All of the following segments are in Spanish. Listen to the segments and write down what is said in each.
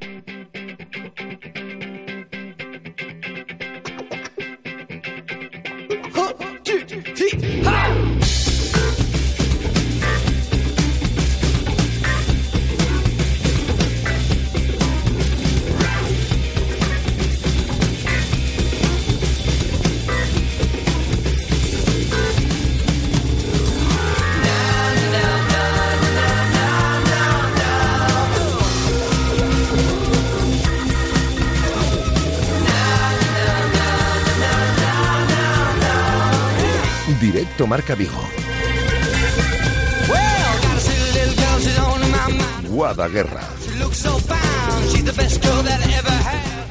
Thank you. Marca Vigo. Guadaguerra.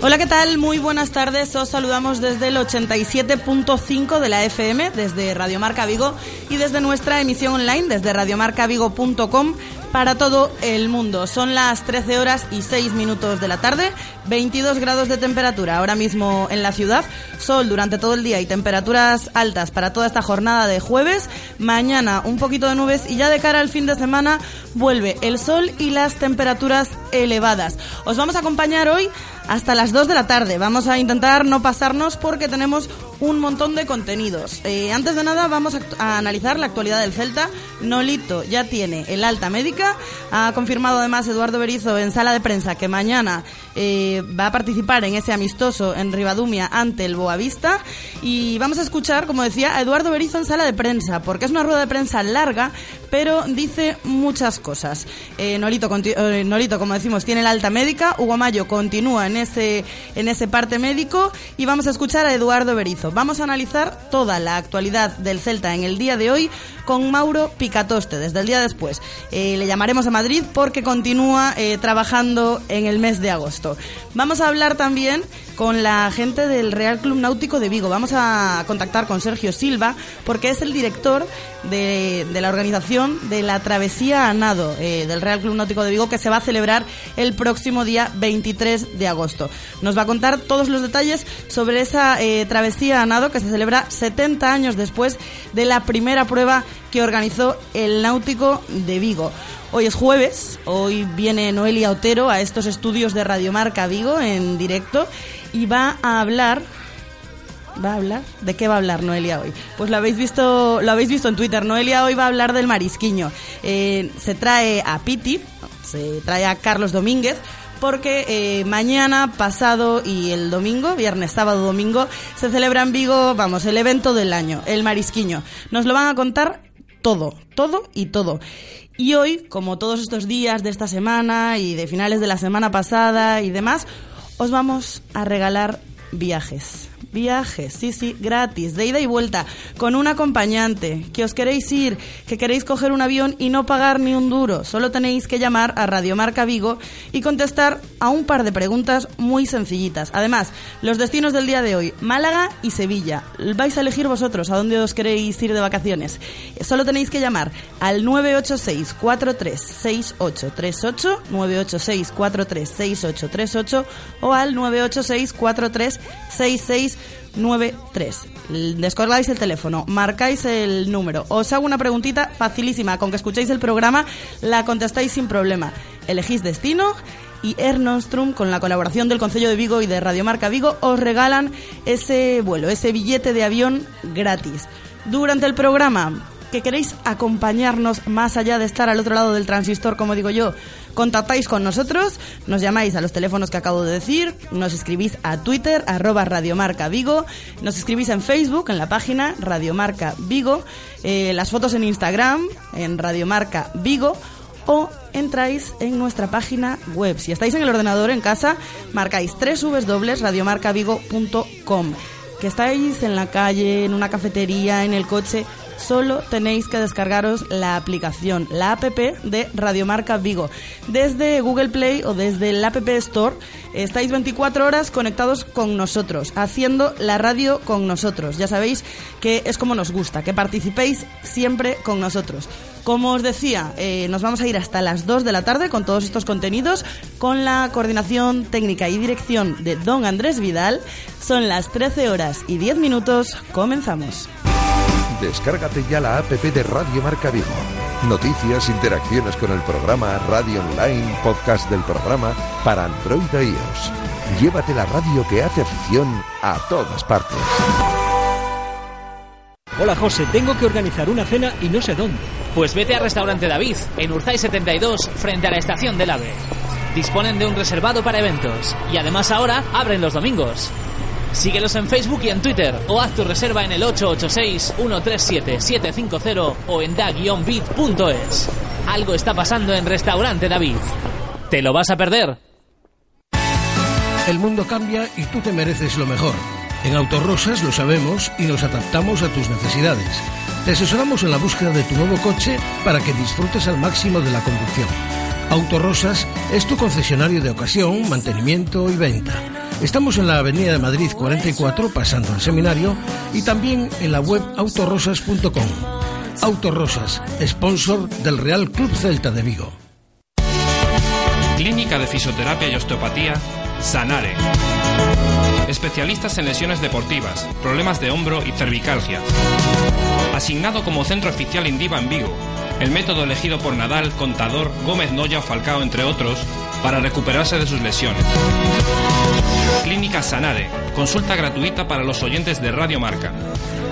Hola, ¿qué tal? Muy buenas tardes. Os saludamos desde el 87.5 de la FM, desde Radio Marca Vigo y desde nuestra emisión online, desde radiomarcavigo.com para todo el mundo. Son las 13 horas y 6 minutos de la tarde, 22 grados de temperatura ahora mismo en la ciudad, sol durante todo el día y temperaturas altas para toda esta jornada de jueves. Mañana un poquito de nubes y ya de cara al fin de semana vuelve el sol y las temperaturas elevadas. Os vamos a acompañar hoy hasta las 2 de la tarde. Vamos a intentar no pasarnos porque tenemos un montón de contenidos. Eh, antes de nada vamos a, analizar la actualidad del Celta. Nolito ya tiene el alta médica. Ha confirmado además Eduardo Berizo en sala de prensa que mañana eh, va a participar en ese amistoso en Ribadumia ante el Boavista. Y vamos a escuchar, como decía, a Eduardo Berizo en sala de prensa, porque es una rueda de prensa larga, pero dice muchas cosas. Eh, Nolito, Nolito, como decimos, tiene la alta médica. Hugo Mayo continúa en ese, en ese parte médico. Y vamos a escuchar a Eduardo Berizo. Vamos a analizar toda la actualidad del Celta en el día de hoy con Mauro Picatoste, desde el día después. Eh, le llamaremos a Madrid porque continúa eh, trabajando en el mes de agosto. Vamos a hablar también con la gente del Real Club Náutico de Vigo. Vamos a contactar con Sergio Silva porque es el director de, la organización de la travesía a nado eh, del Real Club Náutico de Vigo que se va a celebrar el próximo día 23 de agosto. Nos va a contar todos los detalles sobre esa travesía a nado que se celebra 70 años después de la primera prueba que organizó el Náutico de Vigo. Hoy es jueves, hoy viene Noelia Otero a estos estudios de Radiomarca Vigo en directo y va a hablar ¿Va a hablar? ¿De qué va a hablar Noelia hoy? Pues lo habéis visto, lo habéis visto en Twitter. Noelia hoy va a hablar del marisquiño. Eh, se trae a Piti, se trae a Carlos Domínguez, porque eh, mañana, pasado y el domingo, viernes, sábado, domingo, se celebra en Vigo, vamos, el evento del año, el Marisquiño. Nos lo van a contar todo, todo y todo. Y hoy, como todos estos días de esta semana y de finales de la semana pasada y demás, os vamos a regalar viajes. Viajes, sí, sí, gratis, de ida y vuelta, con un acompañante, que os queréis ir, que queréis coger un avión y no pagar ni un duro. Solo tenéis que llamar a Radio Marca Vigo y contestar a un par de preguntas muy sencillitas. Además, los destinos del día de hoy, Málaga y Sevilla. Vais a elegir vosotros a dónde os queréis ir de vacaciones. Solo tenéis que llamar al 986 436838 986 436838 o al 986 4366 93. Descolgáis el teléfono, marcáis el número. Os hago una preguntita facilísima. Con que escuchéis el programa, la contestáis sin problema. Elegís destino y Ernostrum, con la colaboración del Concello de Vigo y de Radiomarca Vigo, os regalan ese vuelo, ese billete de avión gratis. Durante el programa, que queréis acompañarnos más allá de estar al otro lado del transistor, como digo yo, contactáis con nosotros, nos llamáis a los teléfonos que acabo de decir, nos escribís a Twitter, arroba Radiomarca Vigo, nos escribís en Facebook, en la página Radiomarca Vigo, eh, las fotos en Instagram, en Radiomarca Vigo, o entráis en nuestra página web. Si estáis en el ordenador en casa, marcáis www.radiomarcavigo.com. Que estáis en la calle, en una cafetería, en el coche, solo tenéis que descargaros la aplicación, la app de Radiomarca Vigo. Desde Google Play o desde el App Store estáis 24 horas conectados con nosotros, haciendo la radio con nosotros. Ya sabéis que es como nos gusta, que participéis siempre con nosotros. Como os decía, eh, nos vamos a ir hasta las 2 de la tarde con todos estos contenidos, con la coordinación técnica y dirección de don Andrés Vidal. Son las 13 horas y 10 minutos. Comenzamos. Descárgate ya la app de Radio Marca Vigo. Noticias, interacciones con el programa, radio online, podcast del programa para Android e iOS. Llévate la radio que hace afición a todas partes. Hola José, tengo que organizar una cena y no sé dónde. Pues vete a Restaurante David, en Urzay 72, frente a la estación del AVE. Disponen de un reservado para eventos y además ahora abren los domingos. Síguelos en Facebook y en Twitter o haz tu reserva en el 886-137-750 o en da-bit.es. Algo está pasando en Restaurante David. ¿Te lo vas a perder? El mundo cambia y tú te mereces lo mejor. En Autorosas lo sabemos y nos adaptamos a tus necesidades. Te asesoramos en la búsqueda de tu nuevo coche para que disfrutes al máximo de la conducción. Autorosas es tu concesionario de ocasión, mantenimiento y venta. Estamos en la Avenida de Madrid 44, pasando al seminario, y también en la web autorosas.com. Autorosas, sponsor del Real Club Celta de Vigo. Clínica de Fisioterapia y Osteopatía, Sanare. Especialistas en lesiones deportivas, problemas de hombro y cervicalgia. Asignado como centro oficial Indiva en Vigo. El método elegido por Nadal, Contador, Gómez Noya o Falcao, entre otros, para recuperarse de sus lesiones. Clínica Sanare, consulta gratuita para los oyentes de Radio Marca.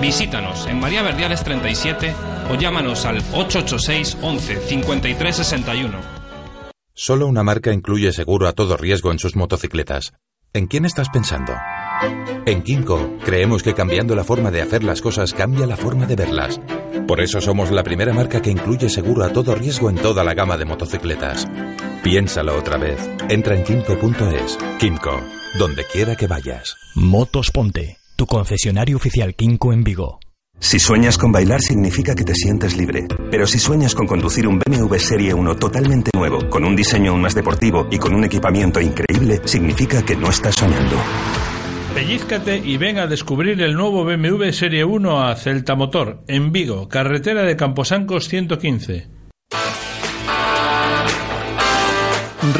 Visítanos en María Verdiales 37 o llámanos al 886 11 53 61. Solo una marca incluye seguro a todo riesgo en sus motocicletas. ¿En quién estás pensando? En Kinko creemos que cambiando la forma de hacer las cosas cambia la forma de verlas. Por eso somos la primera marca que incluye seguro a todo riesgo en toda la gama de motocicletas. Piénsalo otra vez. Entra en kinko.es. Kinko, donde quiera que vayas. Motos Ponte, tu concesionario oficial Kinko en Vigo. Si sueñas con bailar significa que te sientes libre. Pero si sueñas con conducir un BMW Serie 1 totalmente nuevo, con un diseño aún más deportivo y con un equipamiento increíble, significa que no estás soñando. Pellízcate y ven a descubrir el nuevo BMW Serie 1 a Celta Motor, en Vigo, carretera de Camposancos 115.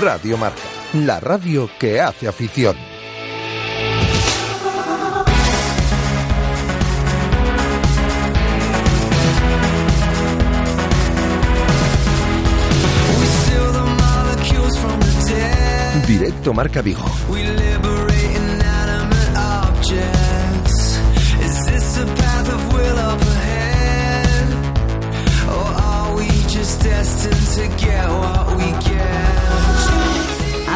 Radio Marca, la radio que hace afición. Directo Marca Vigo.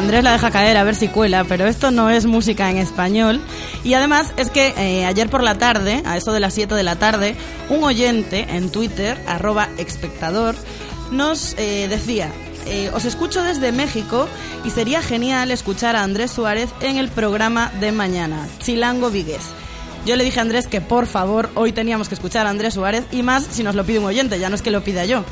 Andrés la deja caer a ver si cuela, pero esto no es música en español. Y además es que eh, ayer por la tarde, a eso de las 7 de la tarde, un oyente en Twitter, arroba espectador, nos eh, decía, eh, os escucho desde México y sería genial escuchar a Andrés Suárez en el programa de mañana, Chilango Vigues. Yo le dije a Andrés que por favor hoy teníamos que escuchar a Andrés Suárez y más si nos lo pide un oyente, ya no es que lo pida yo.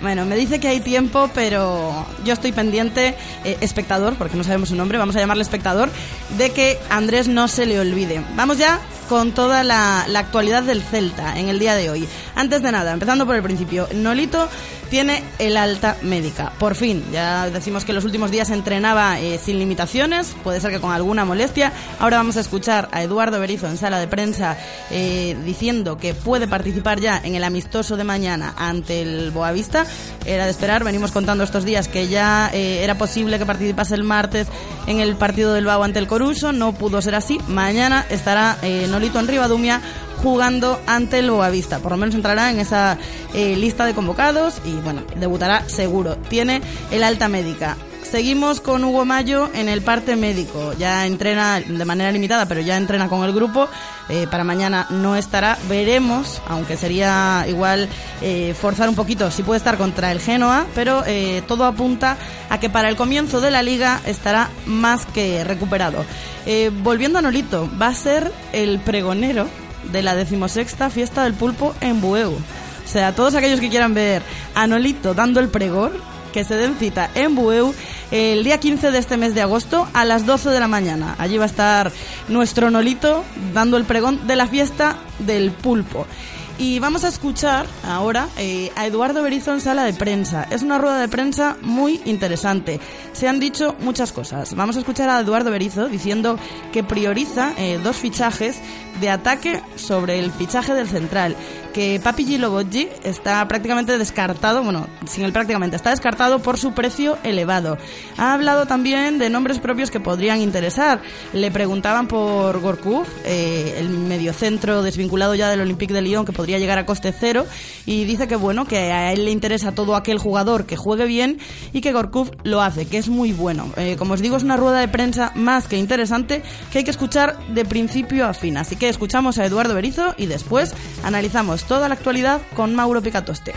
Bueno, me dice que hay tiempo, pero yo estoy pendiente, eh, espectador, porque no sabemos su nombre, vamos a llamarle espectador, de que Andrés no se le olvide. Vamos ya con toda la, la actualidad del Celta en el día de hoy. Antes de nada, empezando por el principio, Nolito tiene el alta médica. Por fin, ya decimos que los últimos días entrenaba eh, sin limitaciones, puede ser que con alguna molestia. Ahora vamos a escuchar a Eduardo Berizo en sala de prensa eh, diciendo que puede participar ya en el amistoso de mañana ante el Boavista. Era de esperar, venimos contando estos días que ya eh, era posible que participase el martes en el partido del Bau ante el Coruso, no pudo ser así. Mañana estará Nolito en Rivadumia jugando ante el Boavista. Por lo menos entrará en esa eh, lista de convocados y bueno, debutará seguro. Tiene el alta médica. Seguimos con Hugo Mayo en el parte médico. Ya entrena de manera limitada, pero ya entrena con el grupo. Eh, para mañana no estará. Veremos, aunque sería igual eh, forzar un poquito si puede estar contra el Genoa, pero todo apunta a que para el comienzo de la liga estará más que recuperado. volviendo a Nolito, va a ser el pregonero de la decimosexta fiesta del pulpo en Bueu. O sea, todos aquellos que quieran ver a Nolito dando el pregón, que se den cita en Bueu el día 15 de este mes de agosto a las 12 de la mañana. Allí va a estar nuestro Nolito dando el pregón de la fiesta del pulpo. Y vamos a escuchar ahora eh, a Eduardo Berizo en sala de prensa. Es una rueda de prensa muy interesante. Se han dicho muchas cosas. Vamos a escuchar a Eduardo Berizo diciendo que prioriza eh, dos fichajes de ataque sobre el fichaje del central que Papi Giloboggi está prácticamente descartado, bueno, sin el prácticamente, está descartado por su precio elevado. Ha hablado también de nombres propios que podrían interesar. Le preguntaban por Gorkuf, eh, el mediocentro desvinculado ya del Olympique de Lyon, que podría llegar a coste cero, y dice que bueno, que a él le interesa todo aquel jugador que juegue bien y que Gorkuf lo hace, que es muy bueno. Eh, como os digo, es una rueda de prensa más que interesante que hay que escuchar de principio a fin. Así que escuchamos a Eduardo Berizo y después analizamos toda la actualidad con Mauro Picatoste.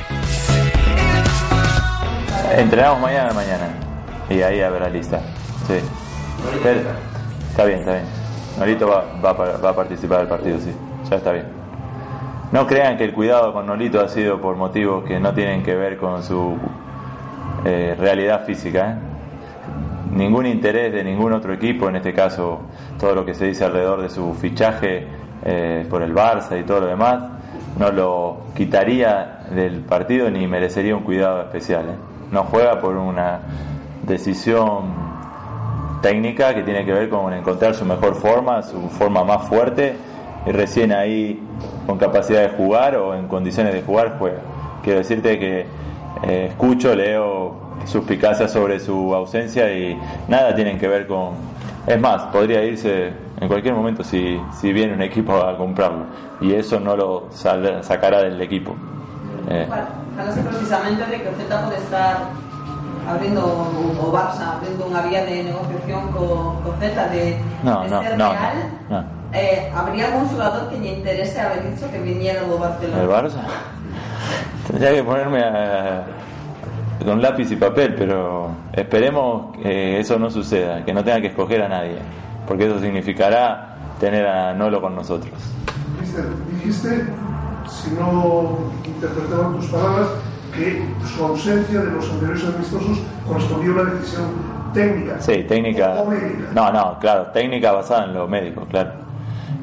Entrenamos mañana mañana y ahí habrá lista. Sí. está bien, está bien. Nolito va, va, a participar del partido, sí. Ya está bien. No crean que el cuidado con Nolito ha sido por motivos que no tienen que ver con su eh, realidad física. ¿eh? Ningún interés de ningún otro equipo, en este caso todo lo que se dice alrededor de su fichaje eh, por el Barça y todo lo demás, no lo quitaría del partido ni merecería un cuidado especial. ¿eh? No juega por una decisión técnica que tiene que ver con encontrar su mejor forma, su forma más fuerte y recién ahí con capacidad de jugar o en condiciones de jugar juega. Quiero decirte que eh, escucho, leo suspicacias sobre su ausencia y nada tienen que ver con... Es más, podría irse en cualquier momento si, si viene un equipo a comprarlo y eso no lo sacará del equipo. Eh. precisamente de que usted puede estar abriendo o Barça abriendo una vía de negociación con, con de, no, no, ser no, real. Eh, ¿Habría algún jugador que le interese haber dicho que viniera a Barcelona? ¿El Barça? Tendría que ponerme a, con lápiz y papel, pero esperemos que eso no suceda, que no tenga que escoger a nadie porque eso significará tener a Nolo con nosotros. Dijiste, si no interpretaban tus palabras, que su ausencia de los anteriores amistosos correspondía a una decisión técnica. Sí, técnica. O médica. No, no, claro, técnica basada en lo médico, claro.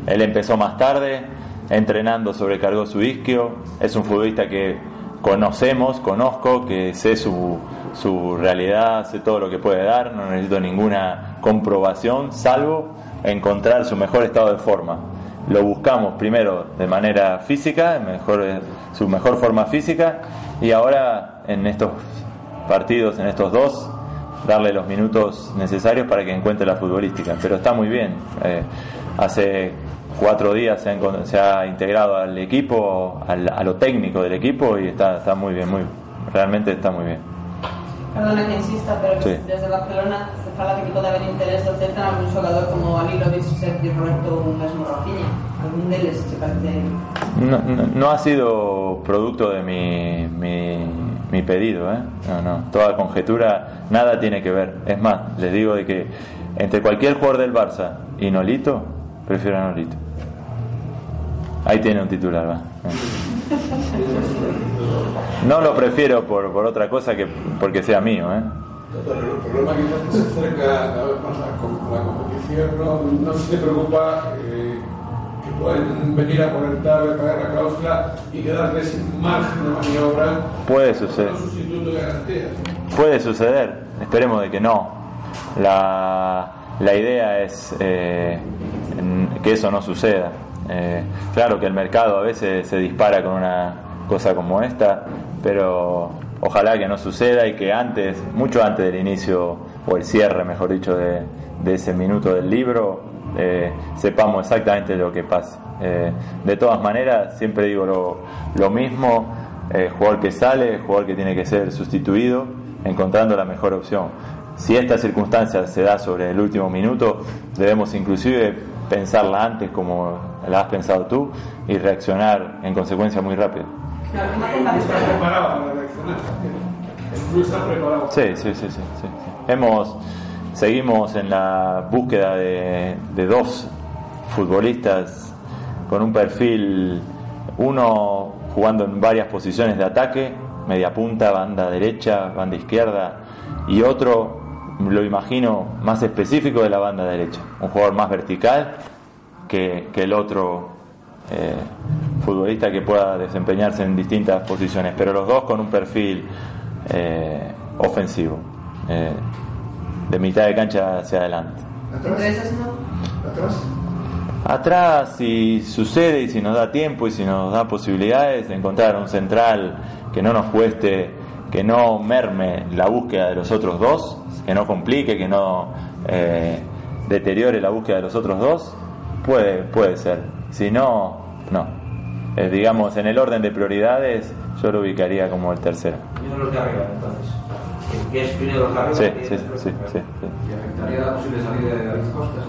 Él empezó más tarde, entrenando sobrecargó su isquio, es un futbolista que conocemos, conozco, que sé su, su realidad, sé todo lo que puede dar, no necesito ninguna comprobación, salvo encontrar su mejor estado de forma. Lo buscamos primero de manera física, mejor, su mejor forma física, y ahora en estos partidos, en estos dos, darle los minutos necesarios para que encuentre la futbolística. Pero está muy bien. Eh, hace cuatro días se ha, integrado al equipo, a lo técnico del equipo y está, está muy bien, muy, realmente está muy bien. Perdona que insista, pero sí. desde Barcelona se fala de que puede haber interés de oferta en algún jugador como Alilovic, Sergio Roberto ou mesmo Rafinha. Algún deles se parece? No, no, no ha sido producto de mi, mi, mi pedido, ¿eh? No, no. Toda conjetura, nada tiene que ver. Es más, les digo de que entre cualquier jugador del Barça y Nolito, prefiero a Nolito. Ahí tiene un titular, va. No lo prefiero por, por otra cosa que porque sea mío, ¿eh? el problema es que se acerca a la competición, no, no se preocupa eh, que pueden venir a poner tarde, pagar la cláusula y quedarse sin margen de maniobra. Puede suceder. Puede suceder, esperemos de que no. La, la idea es eh, que eso no suceda. Eh, claro que el mercado a veces se dispara con una cosa como esta, pero ojalá que no suceda y que antes, mucho antes del inicio o el cierre, mejor dicho, de, ese minuto del libro, eh, sepamos exactamente lo que pasa. Eh, de todas maneras, siempre digo lo, mismo, jugador que sale, jugador que tiene que ser sustituido, encontrando la mejor opción. Si esta circunstancia se da sobre el último minuto, debemos inclusive pensarla antes como la has pensado tú y reaccionar en consecuencia muy rápido. Sí, sí, sí, sí, Hemos, seguimos en la búsqueda de, dos futbolistas con un perfil, uno jugando en varias posiciones de ataque, media punta, banda derecha, banda izquierda, y otro lo imagino más específico de la banda derecha, un jugador más vertical que, que el otro eh, futbolista que pueda desempeñarse en distintas posiciones, pero los dos con un perfil eh, ofensivo, eh, de mitad de cancha hacia adelante. ¿Atrás? Atrás, si sucede y si nos da tiempo y si nos da posibilidades de encontrar un central que no nos cueste, que no merme la búsqueda de los otros dos, que no complique, que no eh, deteriore la búsqueda de los otros dos, puede, puede ser. Si no, no. Eh, digamos, en el orden de prioridades, yo lo ubicaría como el tercero. Y uno los arriba, entonces. ¿Qué es primero los? Sí, sí, sí, sí. ¿Y afectaría la posible salida de David Costas?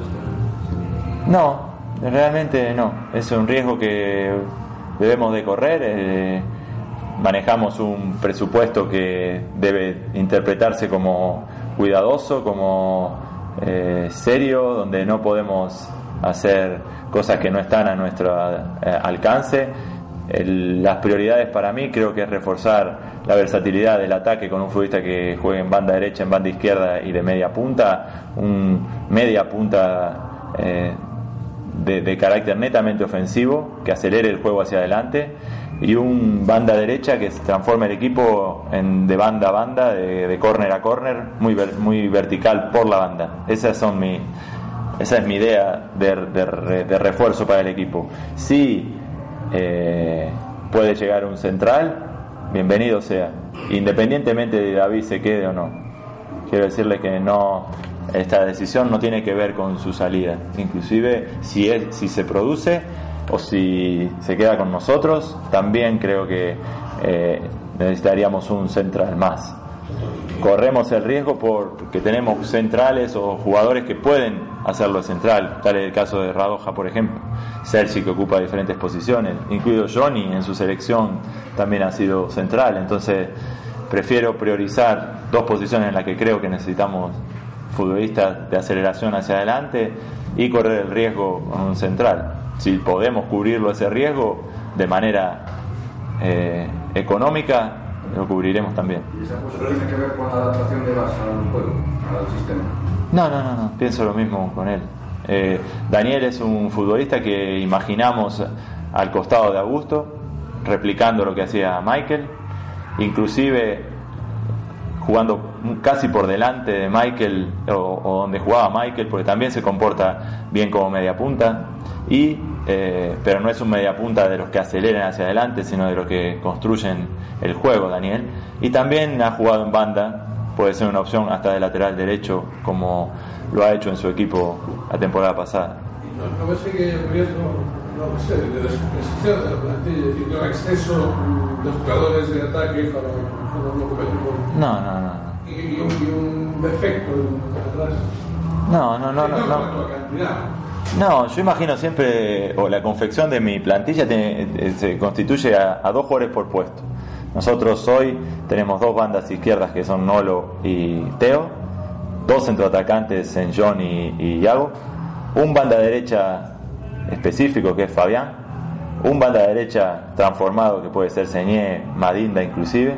No, realmente no. Es un riesgo que debemos de correr. eh, manejamos un presupuesto que debe interpretarse como cuidadoso, como eh, serio, donde no podemos hacer cosas que no están a nuestro eh, alcance. Las prioridades para mí creo que es reforzar la versatilidad del ataque con un futbolista que juegue en banda derecha, en banda izquierda y de media punta, un media punta eh, de carácter netamente ofensivo, que acelere el juego hacia adelante, y un banda derecha que se transforme el equipo en de banda a banda, de, de córner a córner, muy, ver- muy vertical por la banda. Esas son mi, esa es mi idea de, de refuerzo para el equipo. Si eh, puede llegar un central, bienvenido sea, independientemente de David se quede o no. Quiero decirle que no, esta decisión no tiene que ver con su salida, inclusive si es, si se produce o si se queda con nosotros, también creo que eh, necesitaríamos un central más. Corremos el riesgo porque tenemos centrales o jugadores que pueden hacerlo central, tal es el caso de Radoja, por ejemplo, Sergi que ocupa diferentes posiciones, incluido Johnny en su selección también ha sido central, entonces prefiero priorizar dos posiciones en las que creo que necesitamos futbolistas de aceleración hacia adelante y correr el riesgo con un central. Si podemos cubrirlo ese riesgo de manera eh, económica, lo cubriremos también. ¿Y esa tiene que ver con la adaptación de Vas al juego, al sistema? No, no, no, no, pienso lo mismo con él. Eh, Daniel es un futbolista que imaginamos al costado de Augusto, replicando lo que hacía Michael, inclusive jugando casi por delante de Michael o, o donde jugaba Michael, porque también se comporta bien como media punta, y, eh, pero no es un media punta de los que aceleran hacia adelante, sino de los que construyen el juego, Daniel. Y también ha jugado en banda, puede ser una opción hasta de lateral derecho, como lo ha hecho en su equipo la temporada pasada. No, no me sigue el riesgo, no sé, de descompensación de la plantilla, decir, de un exceso de jugadores de ataque para, para un objetivo. No, no, no. Y, y un, y un defecto atrás. No, no, no, no. no. cuanto a cantidad. No, yo imagino siempre, o la confección de mi plantilla eh, se constituye a, a dos jugadores por puesto. Nosotros hoy tenemos dos bandas izquierdas que son Nolo y Teo, dos centroatacantes en John y, y Iago, un banda derecha específico que es Fabián, un banda derecha transformado que puede ser Señé, Madinda inclusive,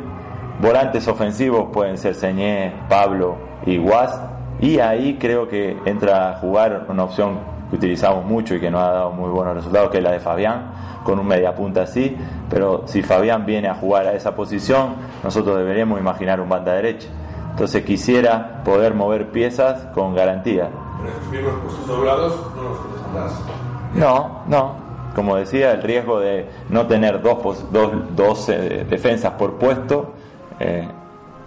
volantes ofensivos pueden ser Señé, Pablo y Guas, y ahí creo que entra a jugar una opción que utilizamos mucho y que nos ha dado muy buenos resultados, que es la de Fabián, con un mediapunta así, pero si Fabián viene a jugar a esa posición, nosotros deberíamos imaginar un banda derecha. Entonces quisiera poder mover piezas con garantía. Pero puestos doblados no los atrás. No, no. Como decía, el riesgo de no tener dos, dos, dos, eh, defensas por puesto, eh,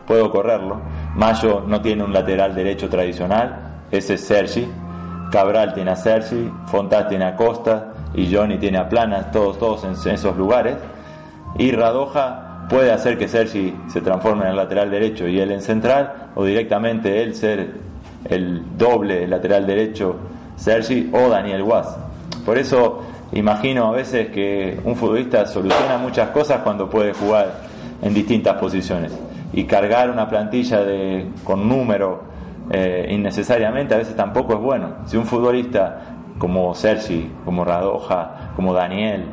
puedo correrlo. Mayo no tiene un lateral derecho tradicional, ese es Sergi. Cabral tiene a Sergi, Fontás tiene a Costa y Johnny tiene a Planas, todos, todos en, esos lugares. Y Radoja puede hacer que Sergi se transforme en el lateral derecho y él en central, o directamente él ser el doble lateral derecho Sergi o Daniel Guas. Por eso imagino a veces que un futbolista soluciona muchas cosas cuando puede jugar en distintas posiciones. Y cargar una plantilla de, con número eh, innecesariamente a veces tampoco es bueno. Si un futbolista como Sergi, como Radoja, como Daniel,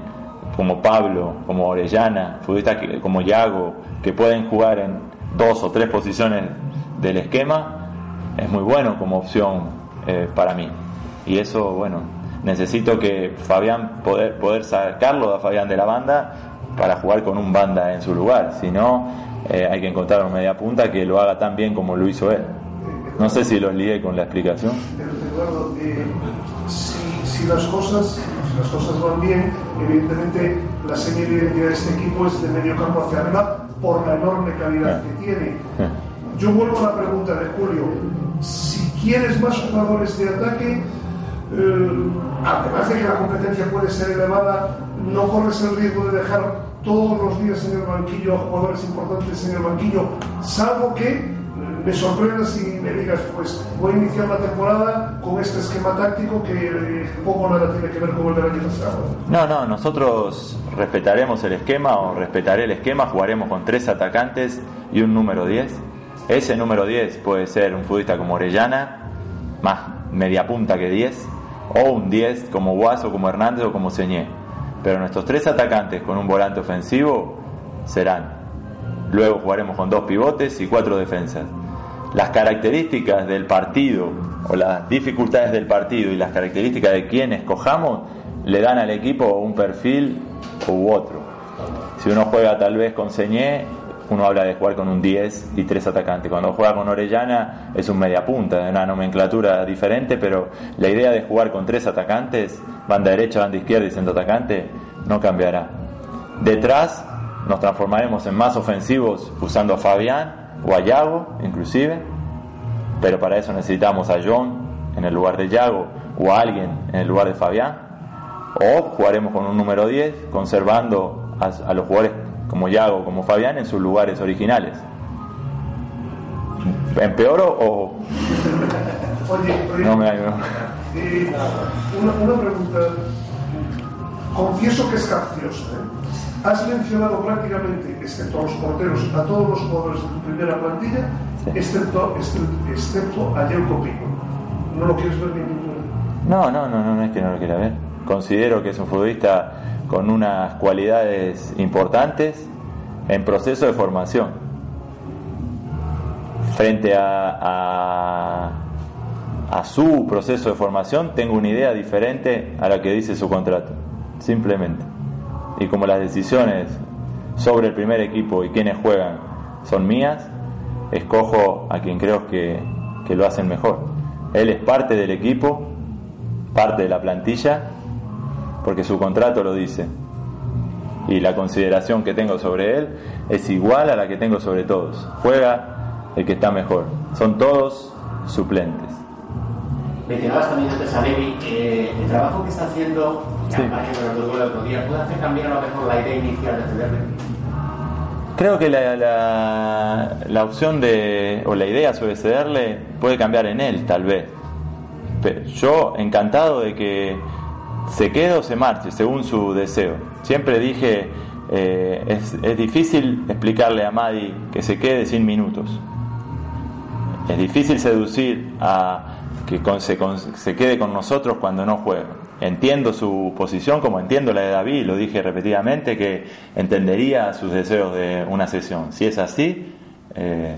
como Pablo, como Orellana, futbolistas como Yago, que pueden jugar en dos o tres posiciones del esquema, es muy bueno como opción eh, para mí. Y eso, bueno, necesito que Fabián, poder, poder sacarlo a Fabián de la banda para jugar con un banda en su lugar. Si no, eh, hay que encontrar un media punta que lo haga tan bien como lo hizo él. No sé si los lié con la explicación. Eduardo, eh, si, si, las cosas, si las cosas van bien, evidentemente la señal de identidad de este equipo es de medio campo hacia arriba por la enorme calidad que tiene. Yo vuelvo a la pregunta de Julio. Si quieres más jugadores de ataque, eh, además de que la competencia puede ser elevada, no corres el riesgo de dejar todos los días en el banquillo a jugadores importantes en el banquillo, salvo que me sorprendas y me digas, pues voy a iniciar la temporada con este esquema táctico que poco nada tiene que ver con el del año pasado. No, no, nosotros respetaremos el esquema o respetaré el esquema, jugaremos con tres atacantes y un número 10. Ese número 10 puede ser un futbolista como Orellana, más media punta que 10, o un 10 como Guaso, como Hernández o como Señé. Pero nuestros tres atacantes con un volante ofensivo serán. Luego jugaremos con dos pivotes y cuatro defensas las características del partido o las dificultades del partido y las características de quien escojamos le dan al equipo un perfil u otro. Si uno juega tal vez con Señé, uno habla de jugar con un 10 y tres atacantes. Cuando juega con Orellana es un media punta, una nomenclatura diferente, pero la idea de jugar con tres atacantes, banda derecha, banda izquierda y centro atacante, no cambiará. Detrás nos transformaremos en más ofensivos usando a Fabián o a Yago inclusive, pero para eso necesitamos a John en el lugar de Yago o a alguien en el lugar de Fabián, o jugaremos con un número 10 conservando a, los jugadores como Yago, como Fabián en sus lugares originales. ¿Empeoro o...? Oye, no me hay, eh, una, una, pregunta. Confieso que es capciosa. ¿eh? Has mencionado prácticamente, excepto a los porteros, a todos los jugadores de tu primera plantilla, excepto, excepto a Yelko Pico. ¿No lo quieres ver ni No, no, no, no, no es que no lo quiera ver. Considero que es un futbolista con unas cualidades importantes en proceso de formación. Frente a, a, a su proceso de formación, tengo una idea diferente a la que dice su contrato. Simplemente y como las decisiones sobre el primer equipo y quienes juegan son mías, escojo a quien creo que, que lo hacen mejor. Él es parte del equipo, parte de la plantilla, porque su contrato lo dice. Y la consideración que tengo sobre él es igual a la que tengo sobre todos. Juega el que está mejor. Son todos suplentes. Mencionabas también antes a Levi, el trabajo que está haciendo sí. el otro día, ¿puede hacer cambiar a lo mejor la idea inicial de cederle? Creo que la, la, la, opción de, o la idea sobre cederle puede cambiar en él, tal vez. Pero yo encantado de que se quede o se marche, según su deseo. Siempre dije, eh, es, es difícil explicarle a Madi que se quede sin minutos. Es difícil seducir a, que se, se, quede con nosotros cuando no juega. Entiendo su posición como entiendo la de David, lo dije repetidamente, que entendería sus deseos de una sesión. Si es así, eh,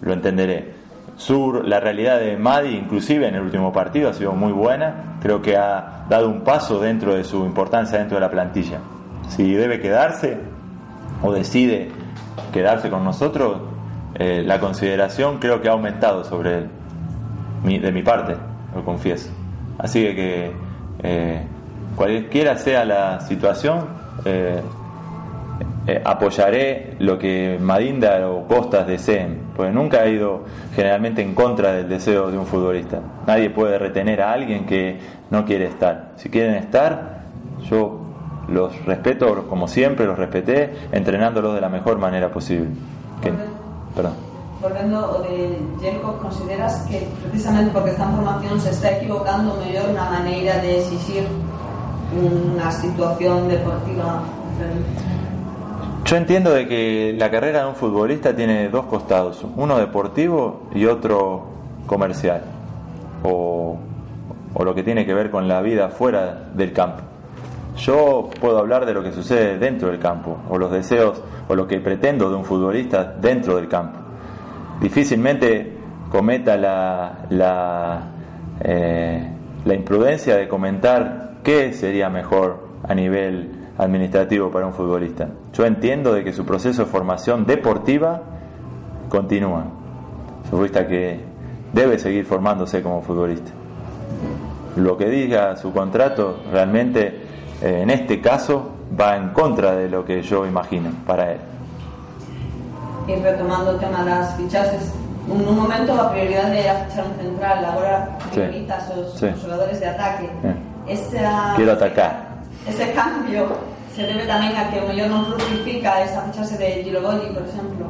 lo entenderé. Sur, la realidad de Madi, inclusive en el último partido, ha sido muy buena. Creo que ha dado un paso dentro de su importancia dentro de la plantilla. Si debe quedarse o decide quedarse con nosotros, eh, la consideración creo que ha aumentado sobre él de mi parte, lo confieso. Así que, eh, cualquiera sea la situación, eh, eh, apoyaré lo que Madinda o Costas deseen, porque nunca he ido generalmente en contra del deseo de un futbolista. Nadie puede retener a alguien que no quiere estar. Si quieren estar, yo los respeto como siempre, los respeté, entrenándolos de la mejor manera posible. perdón volviendo de Jelko, consideras que precisamente porque esta formación se está equivocando mellor na maneira de exigir una situación deportiva? Yo entiendo de que la carrera de un futbolista tiene dos costados, uno deportivo y otro comercial o o lo que tiene que ver con la vida fuera del campo. Yo puedo hablar de lo que sucede dentro del campo, o los deseos, o lo que pretendo de un futbolista dentro del campo. Difícilmente cometa la, eh, la imprudencia de comentar qué sería mejor a nivel administrativo para un futbolista. Yo entiendo de que su proceso de formación deportiva continúa. Futbolista que debe seguir formándose como futbolista. Lo que diga su contrato realmente eh, en este caso va en contra de lo que yo imagino para él. Y retomando el tema de las fichajes, en un momento la prioridad era fichar un central, ahora prioritas los, sí. jugadores de ataque. Eh. Ese, Quiero atacar. ese cambio se debe también a que mayor no fructifica esa fichaje de Girobolli, por ejemplo.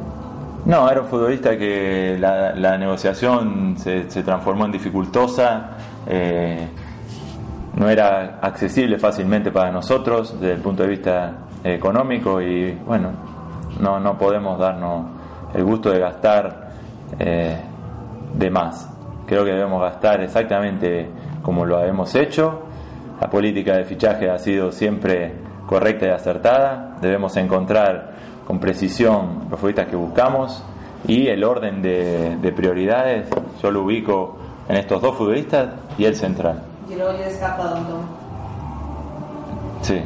No, era un futbolista que la, la negociación se, se, transformó en dificultosa, eh, no era accesible fácilmente para nosotros desde el punto de vista económico y bueno, no, no podemos darnos el gusto de gastar eh, de más. Creo que debemos gastar exactamente como lo hemos hecho. La política de fichaje ha sido siempre correcta y acertada. Debemos encontrar con precisión los futbolistas que buscamos y el orden de, de, prioridades yo lo ubico en estos dos futbolistas y el central. Sí,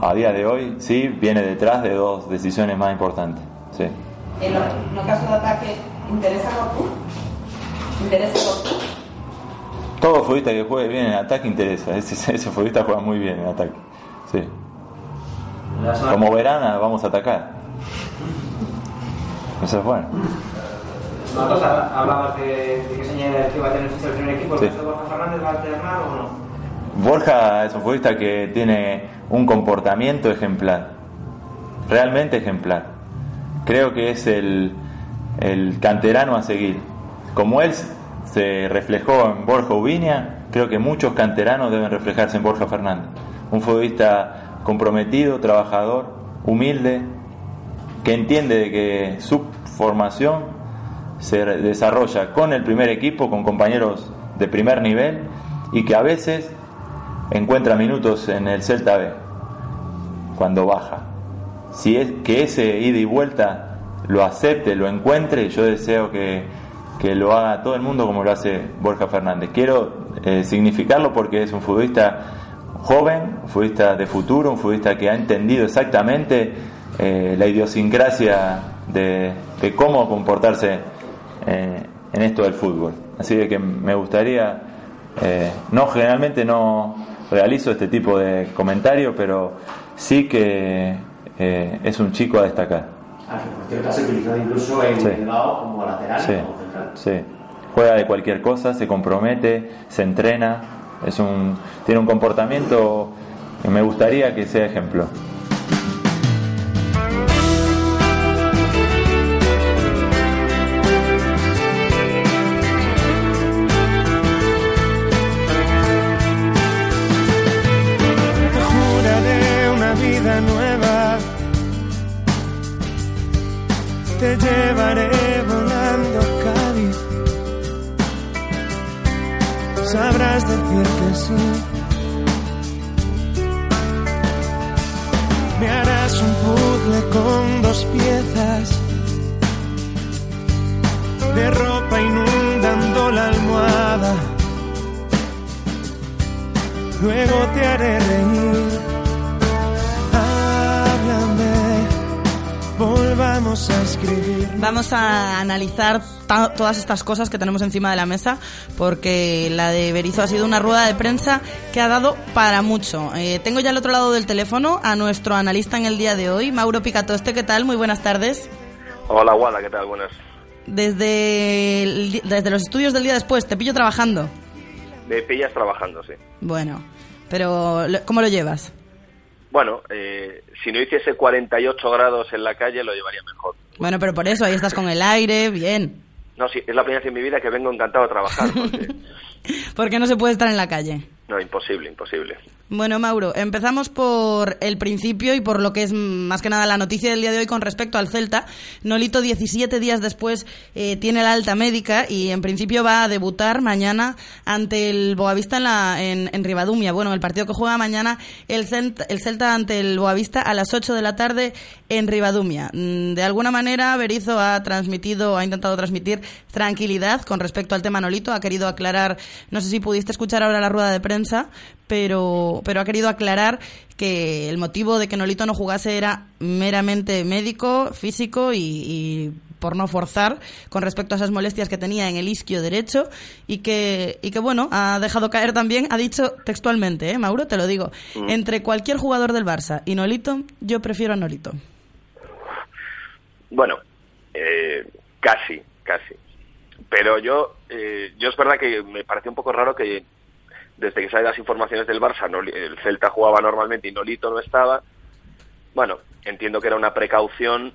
a día de hoy sí viene detrás de dos decisiones más importantes. Sí. En el caso de ataque, ¿interesa Goku? ¿Interesa Goku? Todo futbolista que juegue bien en ataque interesa. Ese, ese futbolista juega muy bien en ataque. Sí. Como verán, vamos a atacar. Eso es bueno. Nosotros hablabas de, de que señal que va a tener el primer equipo. ¿El sí. Borja Fernández va a alternar o no? Borja es un futbolista que tiene un comportamiento ejemplar. Realmente ejemplar. Creo que es el, el canterano a seguir. Como él se reflejó en Borja Ubiña, creo que muchos canteranos deben reflejarse en Borja Fernández. Un futbolista comprometido, trabajador, humilde, que entiende de que su formación se desarrolla con el primer equipo, con compañeros de primer nivel y que a veces encuentra minutos en el Celta B cuando baja. Si es que ese ida y vuelta lo acepte, lo encuentre, yo deseo que, que lo haga todo el mundo como lo hace Borja Fernández. Quiero eh, significarlo porque es un futbolista joven, un futbolista de futuro, un futbolista que ha entendido exactamente eh, la idiosincrasia de, cómo comportarse eh, en esto del fútbol. Así que me gustaría, no generalmente no realizo este tipo de comentario, pero sí que eh, es un chico a destacar. Ah, que utilizado incluso en Sí. Bilbao como lateral Sí, como central. sí. Juega de cualquier cosa, se compromete, se entrena, es un, tiene un comportamiento que me gustaría que sea ejemplo. Llevaré volando a Cádiz. Sabrás decir que sí. Me harás un puzzle con dos piezas de ropa inundando la almohada. Luego te haré reír. Volvamos a escribir. Vamos a analizar todas estas cosas que tenemos encima de la mesa porque la de Berizo ha sido una rueda de prensa que ha dado para mucho. Eh, tengo ya al otro lado del teléfono a nuestro analista en el día de hoy, Mauro Picatoste. ¿Qué tal? Muy buenas tardes. Hola, Wala, ¿qué tal? Buenas. Desde, el desde los estudios del día después, te pillo trabajando. Me pillas trabajando, sí. Bueno, pero ¿cómo lo llevas? Bueno, eh, si no hiciese 48 grados en la calle, lo llevaría mejor. Bueno, pero por eso ahí estás con el aire, bien. No, sí, es la primera vez en mi vida que vengo encantado a trabajar. porque- ¿Por qué no se puede estar en la calle? no, imposible, imposible. Bueno, Mauro, empezamos por el principio y por lo que es más que nada la noticia del día de hoy con respecto al Celta. Nolito, 17 días después, eh, tiene la alta médica y en principio va a debutar mañana ante el Boavista en, la, en, en Ribadumia. Bueno, el partido que juega mañana el Celta, el Celta ante el Boavista a las 8 de la tarde en Ribadumia. Mm, de alguna manera, Berizzo ha transmitido, ha intentado transmitir tranquilidad con respecto al tema Nolito. Ha querido aclarar, no sé si pudiste escuchar ahora la rueda de prensa, pero, pero ha querido aclarar que el motivo de que Nolito no jugase era meramente médico, físico y, y por no forzar con respecto a esas molestias que tenía en el isquio derecho y que, y que bueno, ha dejado caer también, ha dicho textualmente, ¿eh, Mauro, te lo digo, Mm. entre cualquier jugador del Barça y Nolito, yo prefiero a Nolito. Bueno, eh, casi, casi. Pero yo, eh, yo es verdad que me pareció un poco raro que desde que salen las informaciones del Barça, Noli- el Celta jugaba normalmente y Nolito no estaba. Bueno, entiendo que era una precaución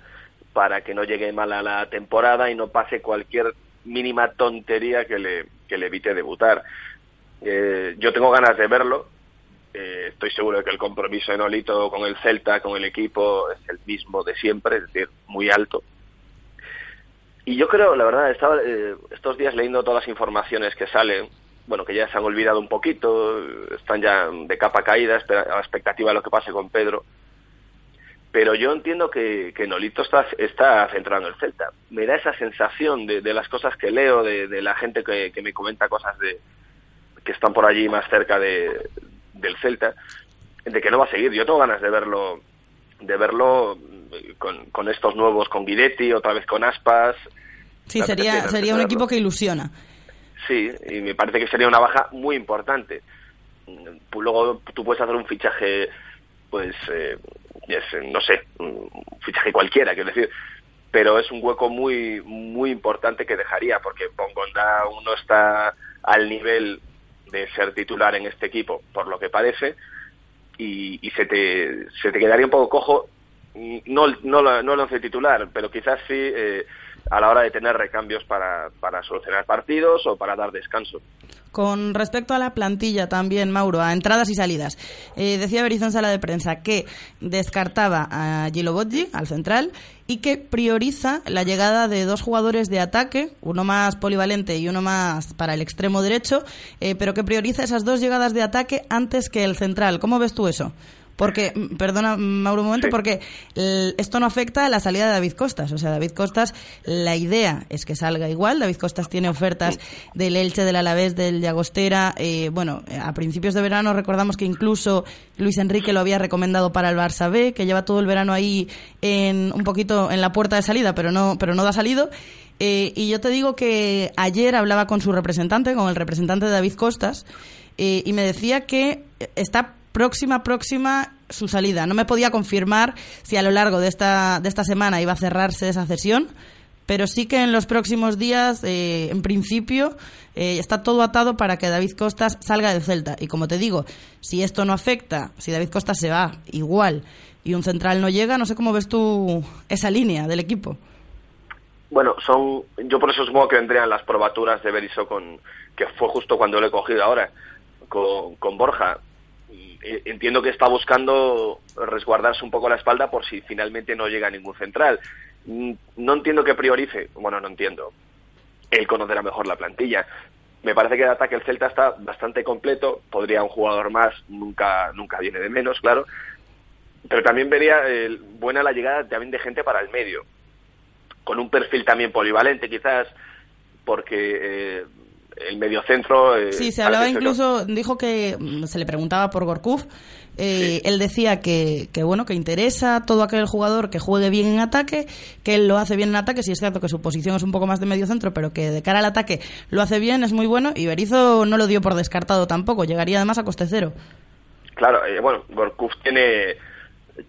para que no llegue mal a la temporada y no pase cualquier mínima tontería que le, que le evite debutar. Eh, yo tengo ganas de verlo. Eh, estoy seguro de que el compromiso de Nolito con el Celta, con el equipo, es el mismo de siempre, es decir, muy alto. Y yo creo, la verdad, estaba eh, estos días leyendo todas las informaciones que salen, bueno, que ya se han olvidado un poquito, están ya de capa caída, a la expectativa de lo que pase con Pedro. Pero yo entiendo que, que Nolito está, está centrado en el Celta. Me da esa sensación de, de las cosas que leo, de, de la gente que, que me comenta cosas de que están por allí más cerca de, del Celta, de que no va a seguir. Yo tengo ganas de verlo de verlo con, con estos nuevos, con Guidetti, otra vez con Aspas. Sí, sería, sería un equipo que ilusiona. Sí, y me parece que sería una baja muy importante. Mm, Luego tú puedes hacer un fichaje, pues, eh, no sé, un fichaje cualquiera, quiero decir, pero es un hueco muy muy importante que dejaría, porque Bongonda no está al nivel de ser titular en este equipo, por lo que parece, y, y se, te, se te quedaría un poco cojo, mm, no, no, no el once titular, pero quizás sí eh, a la hora de tener recambios para, para solucionar partidos o para dar descanso. Con respecto a la plantilla también, Mauro, a entradas y salidas. Eh, decía Berizzo en sala de prensa que descartaba a Gilo Boggi, al central, y que prioriza la llegada de dos jugadores de ataque, uno más polivalente y uno más para el extremo derecho, eh, pero que prioriza esas dos llegadas de ataque antes que el central. ¿Cómo ves tú eso? Porque, perdona, Mauro, un momento, porque esto no afecta a la salida de David Costas. O sea, David Costas, la idea es que salga igual. David Costas tiene ofertas del Elche, del Alavés, del Llagostera. Eh, bueno, a principios de verano recordamos que incluso Luis Enrique lo había recomendado para el Barça B, que lleva todo el verano ahí en un poquito en la puerta de salida, pero no, pero no da salido. Eh, y yo te digo que ayer hablaba con su representante, con el representante de David Costas, eh, y me decía que está próxima, próxima su salida. No me podía confirmar si a lo largo de esta, de esta semana iba a cerrarse esa cesión, pero sí que en los próximos días, eh, en principio, eh, está todo atado para que David Costas salga del Celta. Y como te digo, si esto no afecta, si David Costas se va igual y un central no llega, no sé cómo ves tú esa línea del equipo. Bueno, son yo por eso supongo que vendrían las probaturas de Berizzo con que fue justo cuando lo he cogido ahora con, con Borja. Y Entiendo que está buscando resguardarse un poco la espalda por si finalmente no llega ningún central. Mm, No entiendo que priorice, bueno, no entiendo. Él conocerá mejor la plantilla. Me parece que el ataque el Celta está bastante completo. Podría un jugador más, nunca nunca viene de menos, claro. Pero también vería eh, buena la llegada también de gente para el medio con un perfil también polivalente quizás porque eh, el mediocentro eh, Sí, se hablaba incluso, dijo que mm, se le preguntaba por Gorkuf. eh, Él decía que, que, bueno, que interesa todo aquel jugador que juegue bien en ataque, que él lo hace bien en ataque, si es cierto que su posición es un poco más de medio centro, pero que de cara al ataque lo hace bien, es muy bueno, y Berizzo no lo dio por descartado tampoco, llegaría además a coste cero. claro eh, bueno Gorkuf tiene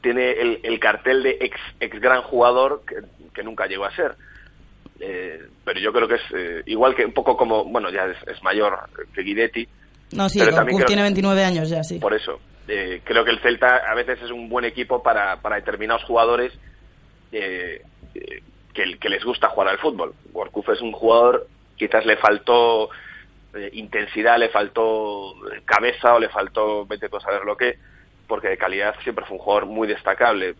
tiene el, el cartel de ex ex gran jugador que, que nunca llegó a ser Eh, pero yo creo que es eh, igual que un poco como bueno ya es, es mayor que Guidetti No, sí, Pero también creo- tiene 29 años ya, sí. Por eso, eh, creo que el Celta a veces es un buen equipo para, para determinados jugadores eh, que, que les gusta jugar al fútbol. Gorkuf es un jugador, quizás le faltó intensidad, le faltó cabeza o le faltó, vete a saber lo que, porque de calidad siempre fue un jugador muy destacable.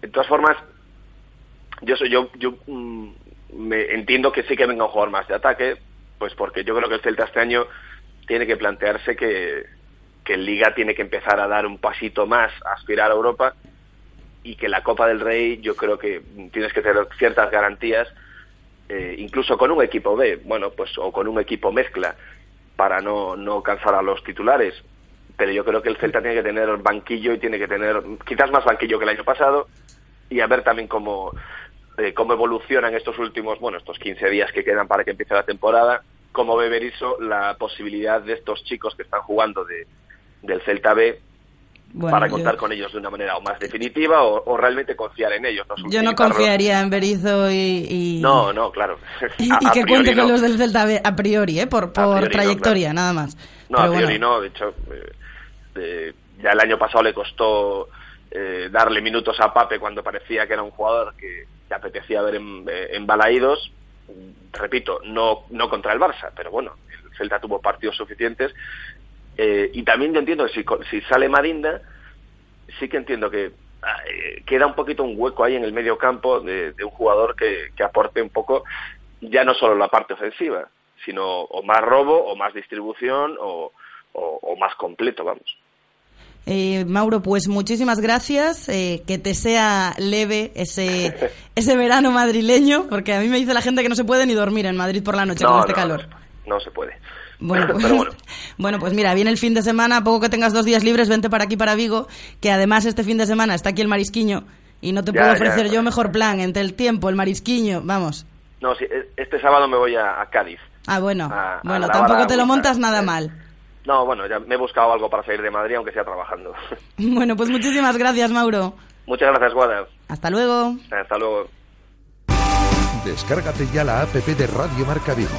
De todas formas, yo soy yo, yo mm, me entiendo que sí que venga un jugador más de ataque, pues porque yo creo que el Celta este año tiene que plantearse que, que el Liga tiene que empezar a dar un pasito más, a aspirar a Europa y que la Copa del Rey yo creo que tienes que tener ciertas garantías, eh, incluso con un equipo B, bueno, pues o con un equipo mezcla para no, no cansar a los titulares. Pero yo creo que el Celta tiene que tener banquillo y tiene que tener quizás más banquillo que el año pasado y a ver también cómo, eh, cómo evolucionan estos últimos, bueno, estos 15 días que quedan para que empiece la temporada, cómo ve Berizzo la posibilidad de estos chicos que están jugando de, del Celta B para contar con ellos de una manera o más definitiva o, realmente confiar en ellos. Yo no confiaría en Berizzo y, No, no, claro. Y, que cuente con los del Celta B a priori, ¿eh? por, por trayectoria, nada más. No, a priori no. De hecho, eh, ya el año pasado le costó eh, darle minutos a Pape cuando parecía que era un jugador que, te apetecía ver en, en Balaídos. Repito, no, no contra el Barça, pero bueno, el Celta tuvo partidos suficientes eh, y también yo entiendo que si, si sale Marinda, sí que entiendo que eh, queda un poquito un hueco ahí en el medio campo de, un jugador que, aporte un poco, ya no solo la parte ofensiva, sino o más robo, o más distribución, o, más completo, vamos. Eh, Mauro, pues muchísimas gracias. que te sea leve ese, ese verano madrileño, porque a mí me dice la gente que no se puede ni dormir en Madrid por la noche con este calor. no, se puede. Bueno pues, bueno. pues mira, viene el fin de semana, poco que tengas dos días libres, vente para aquí, para Vigo, que además este fin de semana está aquí el marisquiño y no te puedo ofrecer yo mejor plan entre el tiempo, el marisquiño, vamos. No, sí, e, este sábado me voy a, Cádiz. Ah, bueno, bueno, tampoco te lo montas nada mal. No, bueno, ya me he buscado algo para salir de Madrid, aunque sea trabajando. Bueno, pues muchísimas gracias, Mauro. Muchas gracias, Guada. Hasta luego. Hasta luego. Descárgate ya la app de Radio Marca Vigo.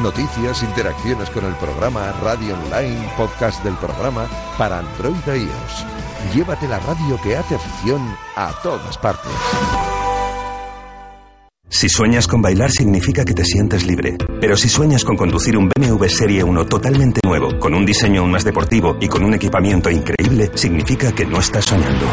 Noticias, interacciones con el programa, radio online, podcast del programa para Android e iOS. Llévate la radio que hace afición a todas partes. Si sueñas con bailar significa que te sientes libre. Pero si sueñas con conducir un BMW Serie 1 totalmente nuevo, con un diseño aún más deportivo y con un equipamiento increíble, significa que no estás soñando.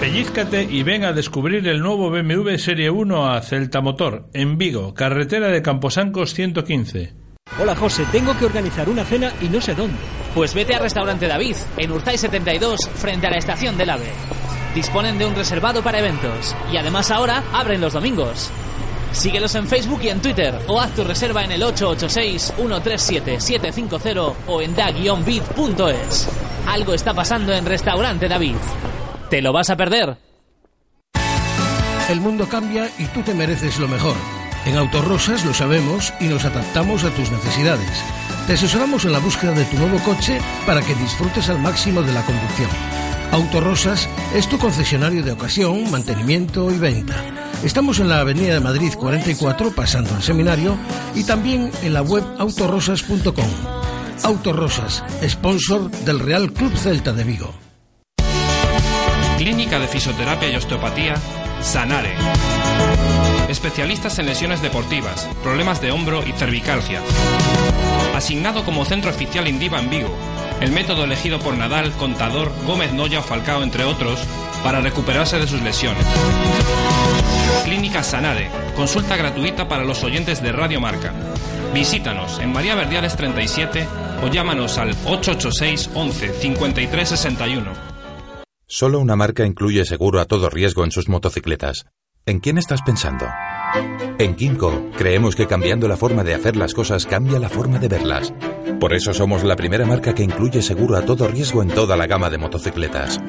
Pellízcate y ven a descubrir el nuevo BMW Serie 1 a Celta Motor, en Vigo, carretera de Camposancos 115. Hola José, tengo que organizar una cena y no sé dónde. Pues vete a Restaurante David, en Urzay 72, frente a la estación del AVE. Disponen de un reservado para eventos y además ahora abren los domingos. Síguelos en Facebook y en Twitter o haz tu reserva en el 886-137-750 o en da-bit.es. Algo está pasando en Restaurante David. ¿Te lo vas a perder? El mundo cambia y tú te mereces lo mejor. En Autorosas lo sabemos y nos adaptamos a tus necesidades. Te asesoramos en la búsqueda de tu nuevo coche para que disfrutes al máximo de la conducción. Autorosas es tu concesionario de ocasión, mantenimiento y venta. Estamos en la Avenida de Madrid 44, pasando el seminario, y también en la web autorosas.com. Autorosas, sponsor del Real Club Celta de Vigo. Clínica de Fisioterapia y Osteopatía, Sanare. Especialistas en lesiones deportivas, problemas de hombro y cervicalgia. Asignado como centro oficial Indiva en Vigo, el método elegido por Nadal, Contador, Gómez Noya o Falcao, entre otros, para recuperarse de sus lesiones. Clínica Sanare, consulta gratuita para los oyentes de Radio Marca. Visítanos en María Verdiales 37 o llámanos al 886 11 53 61. Solo una marca incluye seguro a todo riesgo en sus motocicletas. ¿En quién estás pensando? En Kinko creemos que cambiando la forma de hacer las cosas cambia la forma de verlas. Por eso somos la primera marca que incluye seguro a todo riesgo en toda la gama de motocicletas.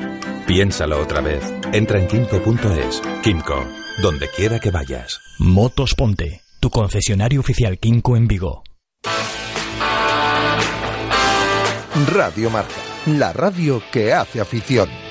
Piénsalo otra vez. Entra en kinko.es. Kinko, donde quiera que vayas. Motos Ponte, tu concesionario oficial Kinko en Vigo. Radio Marca, la radio que hace afición.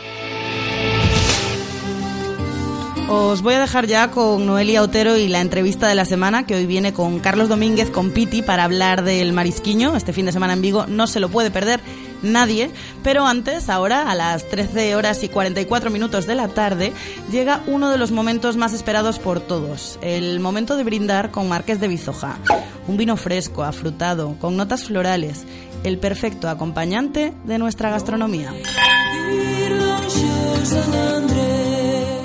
Os voy a dejar ya con Noelia Otero y la entrevista de la semana, que hoy viene con Carlos Domínguez, con Piti, para hablar del marisquiño. Este fin de semana en Vigo no se lo puede perder nadie. Pero antes, ahora, a las 13 horas y 44 minutos de la tarde, llega uno de los momentos más esperados por todos. El momento de brindar con Marqués de Bizoja Un vino fresco, afrutado, con notas florales, el perfecto acompañante de nuestra gastronomía.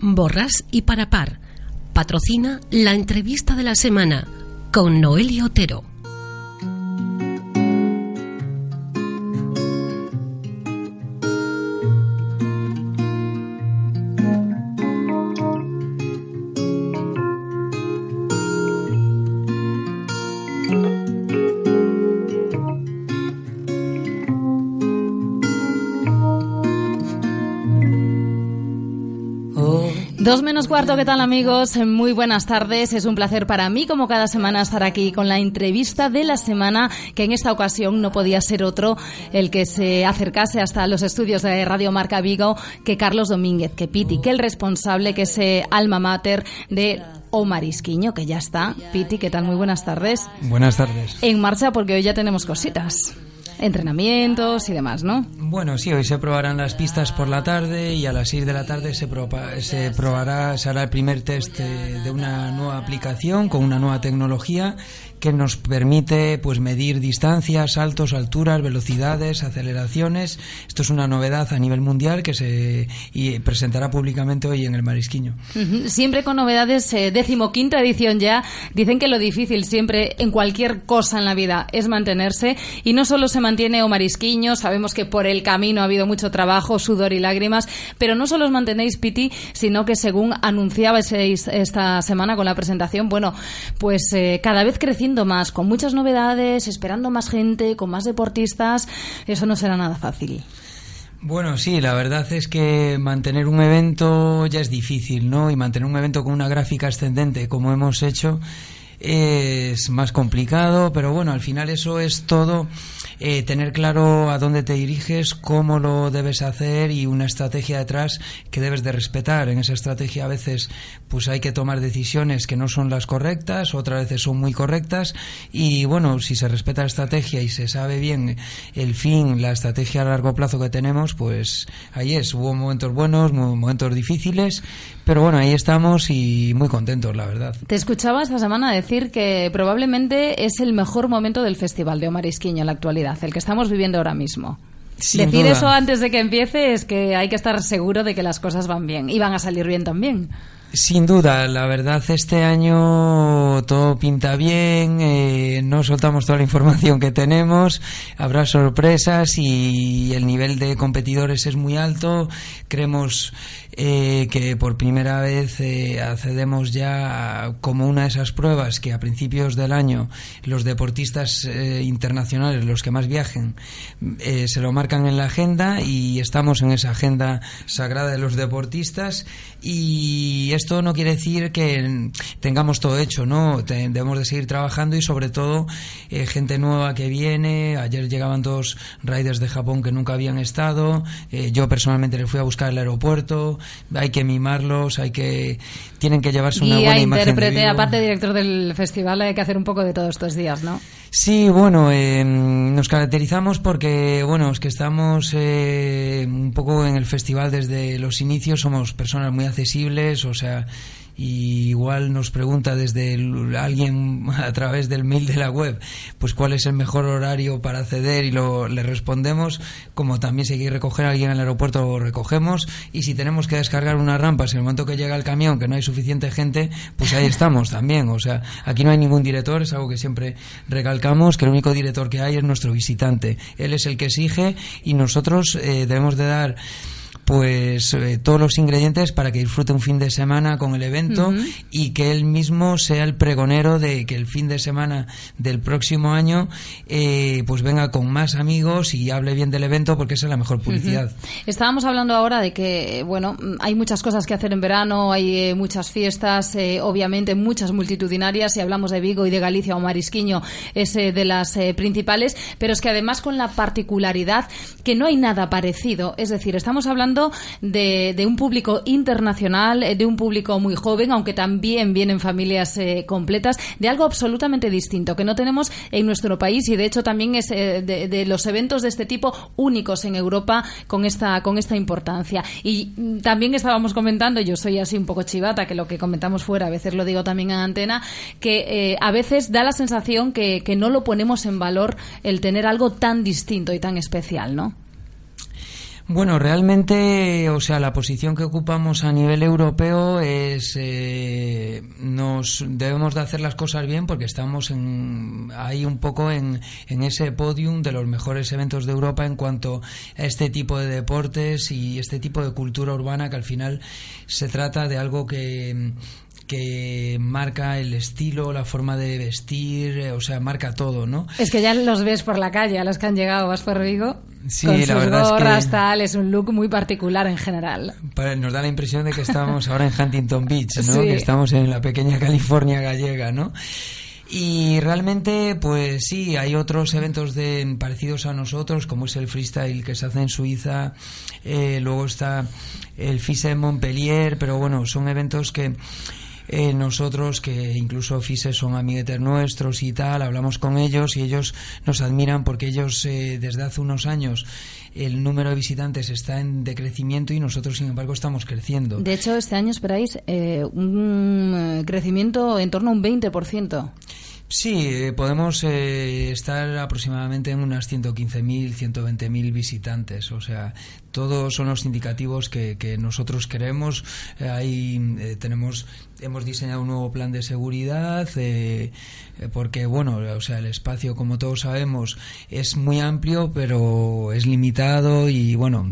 Borras y para par. Patrocina la entrevista de la semana con Noelia Otero. Dos menos cuarto, ¿qué tal amigos? Muy buenas tardes. Es un placer para mí, como cada semana, estar aquí con la entrevista de la semana, que en esta ocasión no podía ser otro el que se acercase hasta los estudios de Radio Marca Vigo que Carlos Domínguez, que Piti, que el responsable, que ese alma mater de Omar Isquiño, que ya está. Piti, ¿qué tal? Muy buenas tardes. Buenas tardes. En marcha porque hoy ya tenemos cositas entrenamientos y demás, ¿no? Bueno, sí, hoy se probarán las pistas por la tarde y a las 6 de la tarde se, se probará, se hará el primer test de una nueva aplicación con una nueva tecnología que nos permite pues medir distancias, saltos, alturas, velocidades, aceleraciones. Esto es una novedad a nivel mundial que se y presentará públicamente hoy en el Marisquiño. Siempre con novedades, eh, decimoquinta edición ya. Dicen que lo difícil siempre en cualquier cosa en la vida es mantenerse y no solo se mantiene o Marisquiño, sabemos que por el camino ha habido mucho trabajo, sudor y lágrimas, pero no solo os mantenéis Piti, sino que según anunciabais esta semana con la presentación, bueno, pues eh, cada vez creciendo más, con muchas novedades, esperando más gente, con más deportistas, eso no será nada fácil. Bueno, sí, la verdad es que mantener un evento ya es difícil, ¿no? Y mantener un evento con una gráfica ascendente como hemos hecho es más complicado, pero bueno, al final eso es todo eh, tener claro a dónde te diriges, cómo lo debes hacer y una estrategia detrás que debes de respetar. En esa estrategia a veces pues hay que tomar decisiones que no son las correctas, otras veces son muy correctas y bueno, si se respeta la estrategia y se sabe bien el fin, la estrategia a largo plazo que tenemos, pues ahí es. Hubo momentos buenos, momentos difíciles, pero bueno, ahí estamos y muy contentos, la verdad. Te escuchaba esta semana decir que probablemente es el mejor momento del Festival de Omar Isquiño en la actualidad, el que estamos viviendo ahora mismo. Decir eso antes de que empiece es que hay que estar seguro de que las cosas van bien y van a salir bien también. Sin duda, la verdad este año todo pinta bien, eh, no soltamos toda la información que tenemos, habrá sorpresas y el nivel de competidores es muy alto. Creemos eh, que por primera vez eh, accedemos ya como una de esas pruebas que a principios del año los deportistas eh, internacionales, los que más viajen, se lo marcan en la agenda y estamos en esa agenda sagrada de los deportistas y esto no quiere decir que tengamos todo hecho, ¿no? debemos de seguir trabajando y sobre todo gente nueva que viene. Ayer llegaban dos riders de Japón que nunca habían estado. yo personalmente les fui a buscar el aeropuerto hay que mimarlos, hay que tienen que llevarse una buena imagen. intérprete, aparte director del festival, hay que hacer un poco de todos estos días, ¿no? Sí, bueno, eh, nos caracterizamos porque, bueno, es que estamos eh, un poco en el festival desde los inicios, somos personas muy accesibles, o sea, y igual nos pregunta desde alguien a través del mail de la web, pues cuál es el mejor horario para acceder y lo, le respondemos, como también si hay que recoger a alguien en el aeropuerto lo recogemos. Y si tenemos que descargar una rampa, si en el momento que llega el camión que no hay suficiente gente, pues ahí estamos también, o sea, aquí no hay ningún director, es algo que siempre recalcamos, que el único director que hay es nuestro visitante, él es el que exige y nosotros eh, debemos de dar pues eh, todos los ingredientes para que disfrute un fin de semana con el evento y que él mismo sea el pregonero de que el fin de semana del próximo año eh, pues venga con más amigos y hable bien del evento porque esa es la mejor publicidad. Estábamos hablando ahora de que, bueno, hay muchas cosas que hacer en verano, hay eh, muchas fiestas, eh, obviamente muchas multitudinarias, si hablamos de Vigo y de Galicia o Marisquiño es de las principales, pero es que además con la particularidad que no hay nada parecido, es decir, estamos hablando de, un público internacional, eh, de un público muy joven, aunque también vienen familias eh, completas, de algo absolutamente distinto que no tenemos en nuestro país y de hecho también es eh, de, de los eventos de este tipo únicos en Europa con esta con esta importancia. Y mm, también estábamos comentando yo soy así un poco chivata que lo que comentamos fuera a veces lo digo también en antena que eh, a veces da la sensación que, que no lo ponemos en valor el tener algo tan distinto y tan especial no Bueno, realmente, o sea, la posición que ocupamos a nivel europeo es eh, nos debemos de hacer las cosas bien porque estamos en, ahí un poco en, en ese podium de los mejores eventos de Europa en cuanto a este tipo de deportes y este tipo de cultura urbana que al final se trata de algo que que marca el estilo, la forma de vestir, eh, o sea, marca todo, ¿no? es que ya los ves por la calle a los que han llegado vas por Vigo Sí, con la sus verdad es que- gorras tal es un look muy particular en general Nos da la impresión de que estamos ahora en Huntington Beach, ¿no? Sí. Que estamos en la pequeña California gallega, ¿no? Y realmente, pues sí, hay otros eventos de, parecidos a nosotros, como es el freestyle que se hace en Suiza, eh, luego está el FISE en Montpellier, pero bueno, son eventos que eh, nosotros, que incluso FISE son amiguetes nuestros y tal, hablamos con ellos y ellos nos admiran porque ellos eh, desde hace unos años el número de visitantes está en decrecimiento y nosotros, sin embargo, estamos creciendo. De hecho, este año esperáis eh, un eh, crecimiento en torno a un 20%. Sí, podemos eh, estar aproximadamente en unas 115.000, 120.000 visitantes. O sea, todos son los indicativos que, que nosotros queremos. Eh, ahí eh, tenemos, hemos diseñado un nuevo plan de seguridad eh, eh, porque, bueno, o sea, el espacio, como todos sabemos, es muy amplio, pero es limitado y, bueno,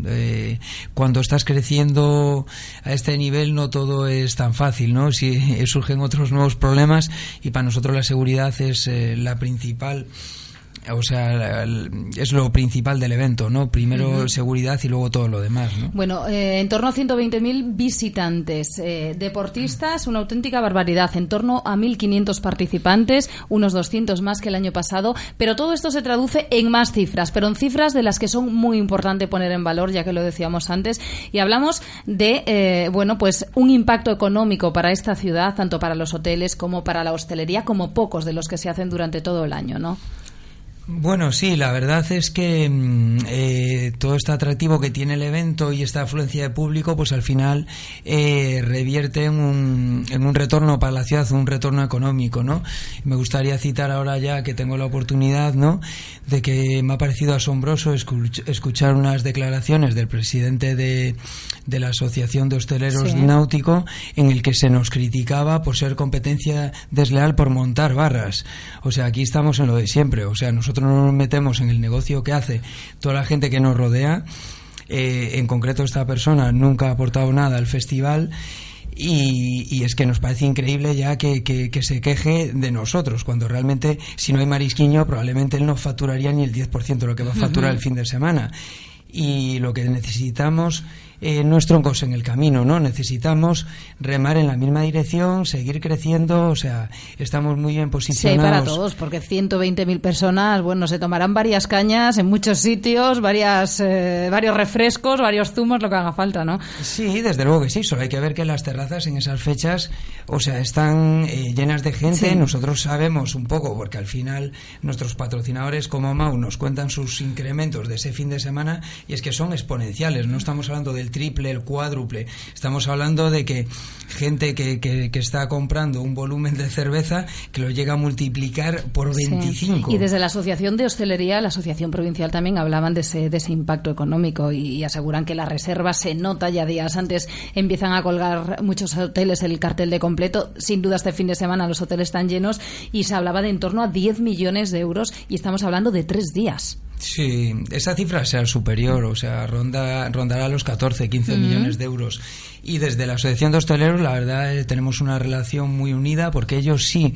cuando estás creciendo a este nivel no todo es tan fácil, ¿no? Si surgen otros nuevos problemas y para nosotros la seguridad es la principal o sea, es lo principal del evento, ¿no? Primero seguridad y luego todo lo demás, ¿no? Bueno, eh, en torno a 120.000 visitantes, eh, deportistas, una auténtica barbaridad, en torno a 1.500 participantes, unos 200 más que el año pasado, pero todo esto se traduce en más cifras, pero en cifras de las que son muy importante poner en valor, ya que lo decíamos antes, y hablamos de, eh, bueno, pues un impacto económico para esta ciudad, tanto para los hoteles como para la hostelería, como pocos de los que se hacen durante todo el año, ¿no? Bueno, sí, la verdad es que mm, eh, todo este atractivo que tiene el evento y esta afluencia de público, pues al final eh, revierte en un, en un retorno para la ciudad, un retorno económico, ¿no? Me gustaría citar ahora ya que tengo la oportunidad, ¿no? De que me ha parecido asombroso escuch- escuchar unas declaraciones del presidente de, de la Asociación de Hosteleros Sí. Náutico en el que se nos criticaba por ser competencia desleal por montar barras. O sea, aquí estamos en lo de siempre. O sea, nosotros no nos metemos en el negocio que hace toda la gente que nos rodea. Eh, en concreto, esta persona nunca ha aportado nada al festival. Y, y es que nos parece increíble ya que, que- que se queje de nosotros, cuando realmente si no hay marisquiño probablemente él no facturaría ni el 10% de lo que va a facturar el fin de semana. Y lo que necesitamos eh, no es troncos en el camino, ¿no? Necesitamos remar en la misma dirección, seguir creciendo, o sea, estamos muy bien Sí, posicionados. para todos, porque 120.000 personas, bueno, se tomarán varias cañas en muchos sitios, varias, eh, varios refrescos, varios zumos, lo que haga falta, ¿no? Sí, desde luego que sí. Solo hay que ver que las terrazas en esas fechas, o sea, están eh, llenas de gente. Sí. Nosotros sabemos un poco, porque al final nuestros patrocinadores como Mau nos cuentan sus incrementos de ese fin de semana y es que son exponenciales. No estamos hablando del triple, el cuádruple. Estamos hablando de que gente que, que, que está comprando un volumen de cerveza que lo llega a multiplicar por Sí. 25. Y desde la Asociación de Hostelería, la Asociación Provincial también hablaban de ese, de ese impacto económico y, y aseguran que la reserva se nota ya días antes. Empiezan a colgar muchos hoteles el cartel de completo. Sin duda este fin de semana los hoteles están llenos y se hablaba de en torno a 10 millones de euros y estamos hablando de tres días. Sí, esa cifra será superior, o sea, ronda, rondará los 14, 15 Ujú. millones de euros. Y desde la Asociación de Hosteleros, la verdad, eh, tenemos una relación muy unida porque ellos sí,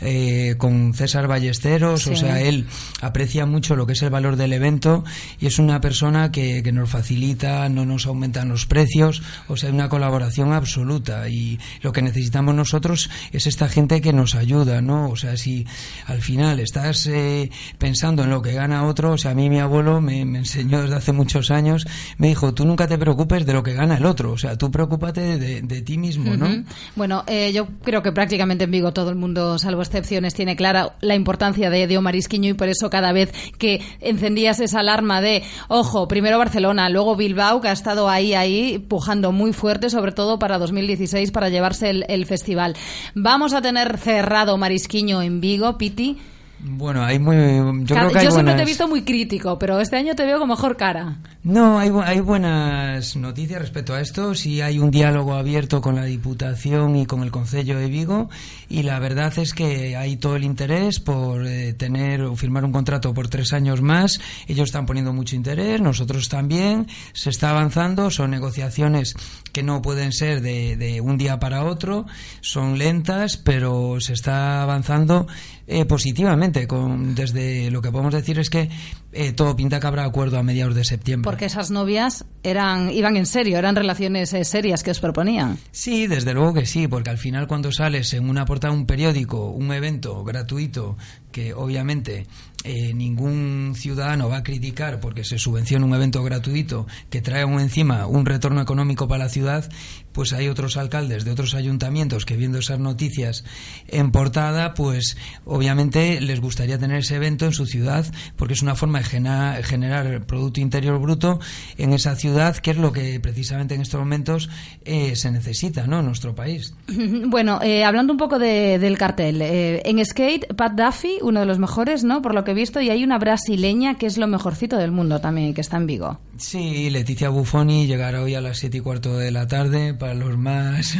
eh, con César Ballesteros, o sea, él aprecia mucho lo que es el valor del evento y es una persona que, que nos facilita, no nos aumentan los precios, o sea, hay una colaboración absoluta y lo que necesitamos nosotros es esta gente que nos ayuda, ¿no? O sea, si al final estás eh, pensando en lo que gana otro, o sea, a mí mi abuelo me, me enseñó desde hace muchos años, me dijo, tú nunca te preocupes de lo que gana el otro, o sea, tú preocúpate de, ti mismo, ¿no? Bueno, eh, yo creo que prácticamente en Vigo todo el mundo, salvo excepciones, tiene clara la importancia de, de Omar Isquiño y por eso cada vez que encendías esa alarma de, ojo, primero Barcelona, luego Bilbao, que ha estado ahí, ahí, pujando muy fuerte, sobre todo para 2016, para llevarse el, el festival. Vamos a tener cerrado Omar Isquiño en Vigo, Piti. Bueno, hay muy, yo Cada- creo que hay yo siempre te he visto muy crítico, pero este año te veo con mejor cara. No, hay, hay buenas noticias respecto a esto. Sí hay un diálogo abierto con la Diputación y con el Concello de Vigo y la verdad es que hay todo el interés por eh, tener o firmar un contrato por tres años más. Ellos están poniendo mucho interés, nosotros también. Se está avanzando, son negociaciones que no pueden ser de, de un día para otro, son lentas, pero se está avanzando eh, positivamente. Con, desde lo que podemos decir es que eh, todo pinta que habrá acuerdo a mediados de septiembre. Porque esas novias eran, iban en serio, eran relaciones eh, serias que os proponían. Sí, desde luego que sí, porque al final cuando sales en una portada de un periódico, un evento gratuito, que obviamente eh, ningún ciudadano va a criticar porque se subvenciona un evento gratuito que trae aún encima un retorno económico para la ciudad, pues hay otros alcaldes de otros ayuntamientos que viendo esas noticias en portada, pues obviamente les gustaría tener ese evento en su ciudad porque es una forma de gena- generar Producto Interior Bruto en esa ciudad, que es lo que precisamente en estos momentos eh, se necesita ¿no? en nuestro país. Bueno, eh, hablando un poco de- del cartel, eh, en skate, Pat Duffy, uno de los mejores, ¿no? Por lo que he visto, y hay una brasileña que es lo mejorcito del mundo también, que está en Vigo. Sí, Leticia Buffoni llegará hoy a las siete y cuarto de la tarde para los más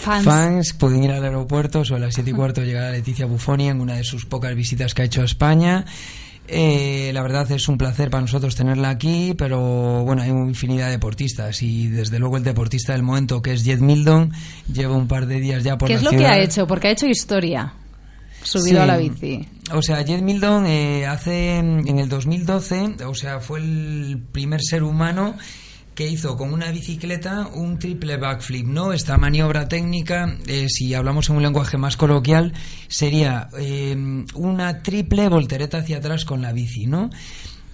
Fans. pueden ir al aeropuerto, o a las siete y cuarto llegará Leticia Buffoni en una de sus pocas visitas que ha hecho a España. Eh, la verdad es un placer para nosotros tenerla aquí, pero bueno, hay una infinidad de deportistas y desde luego el deportista del momento que es Jet Mildon lleva un par de días ya por ¿Qué la es lo ciudad. que ha hecho? Porque ha hecho historia. Subido Sí. a la bici. O sea, Jet Mildon eh, hace en el 2012, o sea, fue el primer ser humano que hizo con una bicicleta un triple backflip, ¿no? Esta maniobra técnica, eh, si hablamos en un lenguaje más coloquial, sería eh, una triple voltereta hacia atrás con la bici, ¿no?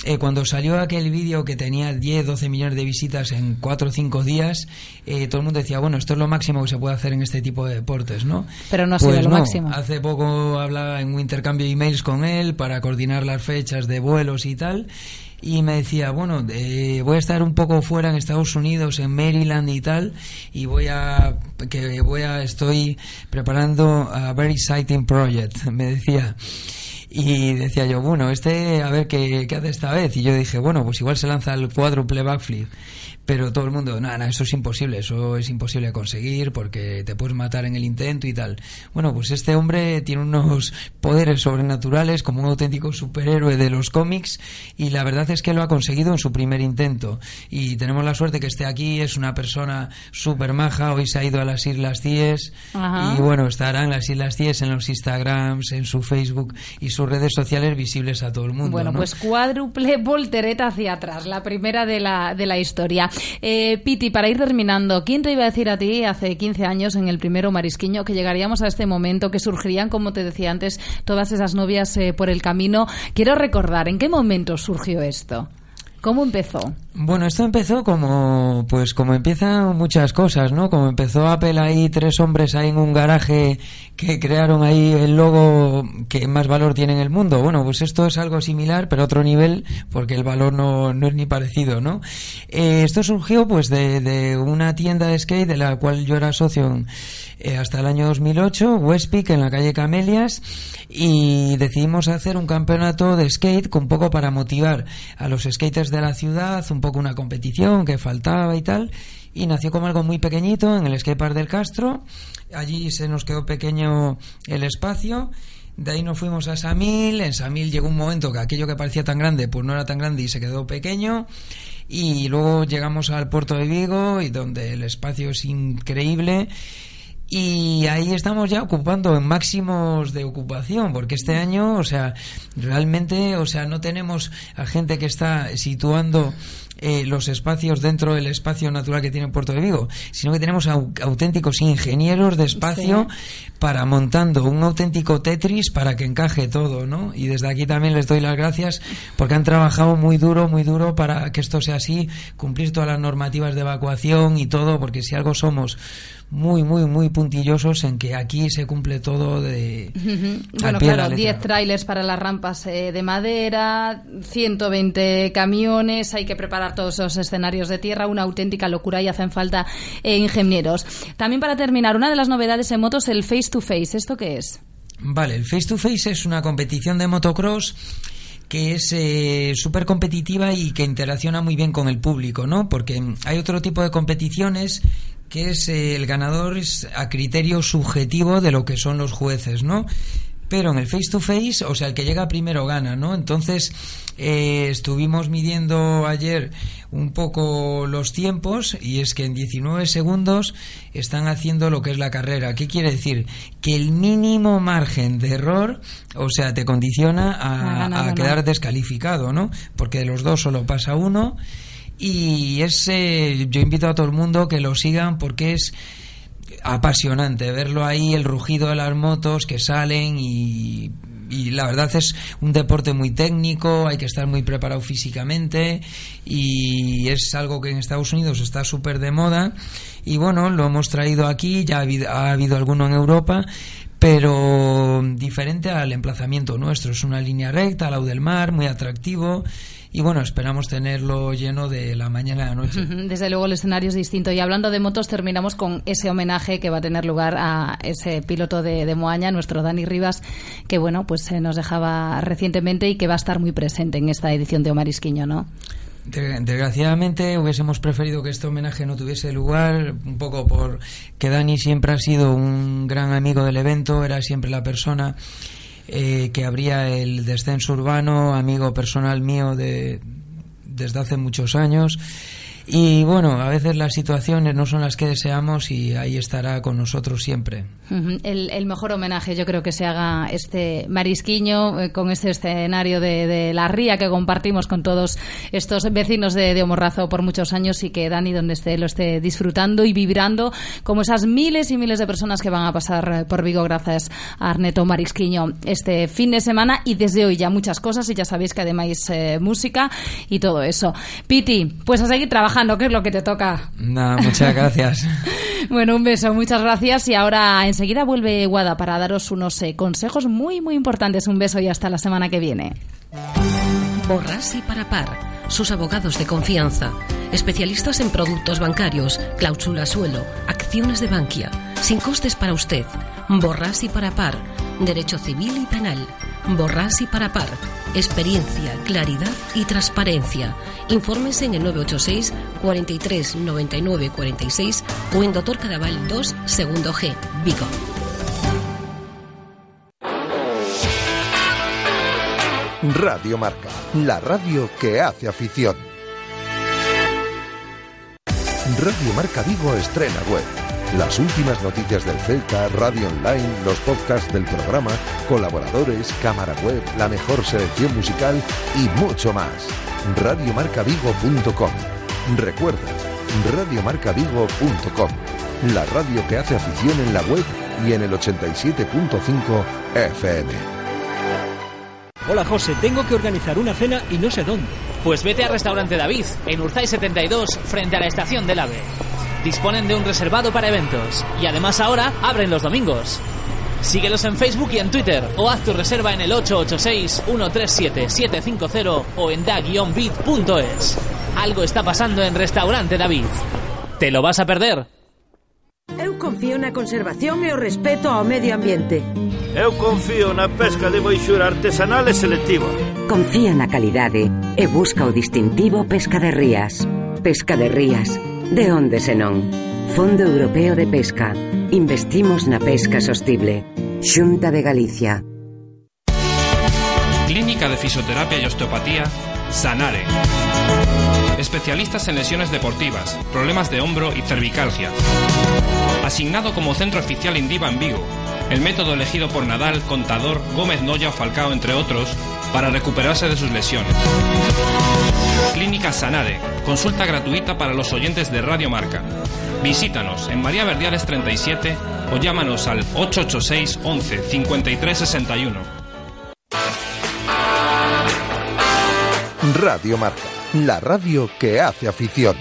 Eh, cuando salió aquel vídeo que tenía 10, 12 millones de visitas en 4 o 5 días, eh, todo el mundo decía, bueno, esto es lo máximo que se puede hacer en este tipo de deportes, ¿no? Pero no ha Pues sido lo no, máximo. Hace poco hablaba en un intercambio de emails con él para coordinar las fechas de vuelos y tal. Y me decía, bueno, eh, voy a estar un poco fuera en Estados Unidos, en Maryland y tal, y voy a, que voy a, estoy preparando a Very Exciting Project, me decía. Y decía yo, bueno, este, a ver qué, qué hace esta vez. Y yo dije, bueno, pues igual se lanza el cuádruple backflip. Pero todo el mundo, nada, eso es imposible, eso es imposible conseguir porque te puedes matar en el intento y tal. Bueno, pues este hombre tiene unos poderes sobrenaturales como un auténtico superhéroe de los cómics y la verdad es que lo ha conseguido en su primer intento. Y tenemos la suerte que esté aquí, es una persona súper maja, hoy se ha ido a las Islas Ajá. y bueno, estará en las Islas Cíes, en los Instagrams, en su Facebook y sus redes sociales visibles a todo el mundo. Bueno, ¿no? pues cuádruple voltereta hacia atrás, la primera de la, de la historia. Eh, Piti, para ir terminando, ¿quién te iba a decir a ti hace 15 años en el primero Marisquiño que llegaríamos a este momento, que surgirían, como te decía antes, todas esas novias eh, por el camino? Quiero recordar, ¿en qué momento surgió esto? ¿Cómo empezó? Bueno, esto empezó como, pues como empiezan muchas cosas, ¿no? Como empezó Apple ahí, tres hombres ahí en un garaje que crearon ahí el logo que más valor tiene en el mundo. Bueno, pues esto es algo similar, pero otro nivel, porque el valor no, no es ni parecido, ¿no? Eh, esto surgió pues de, una tienda de skate de la cual yo era socio eh, hasta el año 2008, Westpeak, en la calle Camelias, y decidimos hacer un campeonato de skate un poco para motivar a los skaters de la ciudad, un poco una competición que faltaba y tal, y nació como algo muy pequeñito en el skatepark del Castro, allí se nos quedó pequeño el espacio, De ahí nos fuimos a Samil, en Samil llegó un momento que aquello que parecía tan grande, pues no era tan grande y se quedó pequeño. Y luego llegamos al puerto de Vigo, y donde el espacio es increíble. Y ahí estamos ya ocupando en máximos de ocupación, porque este año, o sea, realmente, o sea, no tenemos a gente que está situando eh, los espacios dentro del espacio natural que tiene Puerto de Vigo, sino que tenemos auténticos ingenieros de espacio para montando un auténtico Tetris para que encaje todo, ¿no? Y desde aquí también les doy las gracias porque han trabajado muy duro, muy duro para que esto sea así, cumplir todas las normativas de evacuación y todo, porque si algo somos muy, muy, muy puntillosos en que aquí se cumple todo de. bueno, claro, 10 trailers para las rampas eh, de madera, 120 camiones, hay que preparar todos esos escenarios de tierra, una auténtica locura y hacen falta eh, ingenieros. También para terminar, una de las novedades en motos, el face to face. ¿Esto qué es? Vale, el face to face es una competición de motocross que es eh, súper competitiva y que interacciona muy bien con el público, ¿no? Porque hay otro tipo de competiciones que es eh, el ganador es a criterio subjetivo de lo que son los jueces, ¿no? Pero en el face to face, o sea, el que llega primero gana, ¿no? Entonces, eh, estuvimos midiendo ayer un poco los tiempos y es que en 19 segundos están haciendo lo que es la carrera. ¿Qué quiere decir? Que el mínimo margen de error, o sea, te condiciona a, a quedar descalificado, ¿no? Porque de los dos solo pasa uno y ese yo invito a todo el mundo que lo sigan porque es apasionante verlo ahí, el rugido de las motos que salen y, y, la verdad es un deporte muy técnico, hay que estar muy preparado físicamente y es algo que en Estados Unidos está súper de moda y bueno, lo hemos traído aquí, ya ha habido, ha habido alguno en Europa, pero diferente al emplazamiento nuestro, es una línea recta al lado del mar, muy atractivo y bueno, esperamos tenerlo lleno de la mañana a la noche. Desde luego el escenario es distinto y hablando de motos terminamos con ese homenaje que va a tener lugar a ese piloto de, de Moaña, nuestro Dani Rivas, que bueno, pues se nos dejaba recientemente y que va a estar muy presente en esta edición de Omar Isquiño, ¿no? Desgraciadamente hubiésemos preferido que este homenaje no tuviese lugar, un poco por que Dani siempre ha sido un gran amigo del evento, era siempre la persona eh, que habría el descenso urbano, amigo personal mío de, desde hace muchos años y bueno, a veces las situaciones no son las que deseamos y ahí estará con nosotros siempre. el, mejor homenaje yo creo que se haga este marisquiño eh, con este escenario de, la ría que compartimos con todos estos vecinos de, de, Omorrazo por muchos años y que Dani donde esté lo esté disfrutando y vibrando como esas miles y miles de personas que van a pasar eh, por Vigo gracias a Arneto Marisquiño este fin de semana y desde hoy ya muchas cosas y ya sabéis que además eh, música y todo eso. Piti, pues a seguir trabajando ¿qué es lo que te toca? Nada, muchas gracias. bueno, un beso, muchas gracias. Y ahora enseguida vuelve Guada para daros unos eh, consejos muy, muy importantes. Un beso y hasta la semana que viene. Borras y para par. Sus abogados de confianza. Especialistas en productos bancarios, cláusula suelo, acciones de Bankia. Sin costes para usted. Borras y para par. Derecho civil y penal. Borras y para par. Experiencia, claridad y transparencia. Infórmese en el 986 43 99 46 o en Doctor Cadaval 2, segundo G, Vigo. Radio Marca, la radio que hace afición. Radio Marca Vigo estrena web las últimas noticias del Celta, radio online, los podcasts del programa, colaboradores, cámara web, la mejor selección musical y mucho más. Radiomarcavigo.com. Recuerda, radiomarcavigo.com. La radio que hace afición en la web y en el 87.5 FM. Hola José, tengo que organizar una cena y no sé dónde. Pues vete al restaurante David, en Urzay 72, frente a la estación del AVE disponen de un reservado para eventos y además ahora abren los domingos. Síguelos en Facebook y en Twitter o haz tu reserva en el 886-137-750 o en da-bit.es. Algo está pasando en Restaurante David. ¿Te lo vas a perder? Eu confío na conservación e o respeto ao medio ambiente. Eu confío na pesca de boixura artesanal e selectiva. Confía na calidade e busca o distintivo Pesca de Rías. Pesca de Rías De onde senón? Fondo Europeo de Pesca. Investimos na pesca sostible. Xunta de Galicia. Clínica de Fisioterapia y Osteopatía, Sanare. Especialistas en lesiones deportivas, problemas de hombro y cervicalgia. Asignado como centro oficial Indiva en Vigo. El método elegido por Nadal, Contador, Gómez Noya o Falcao, entre otros, para recuperarse de sus lesiones. Clínica Sanare. Consulta gratuita para los oyentes de Radio Marca. Visítanos en María Verdiales 37 o llámanos al 886 11 53 61. Radio Marca, la radio que hace afición.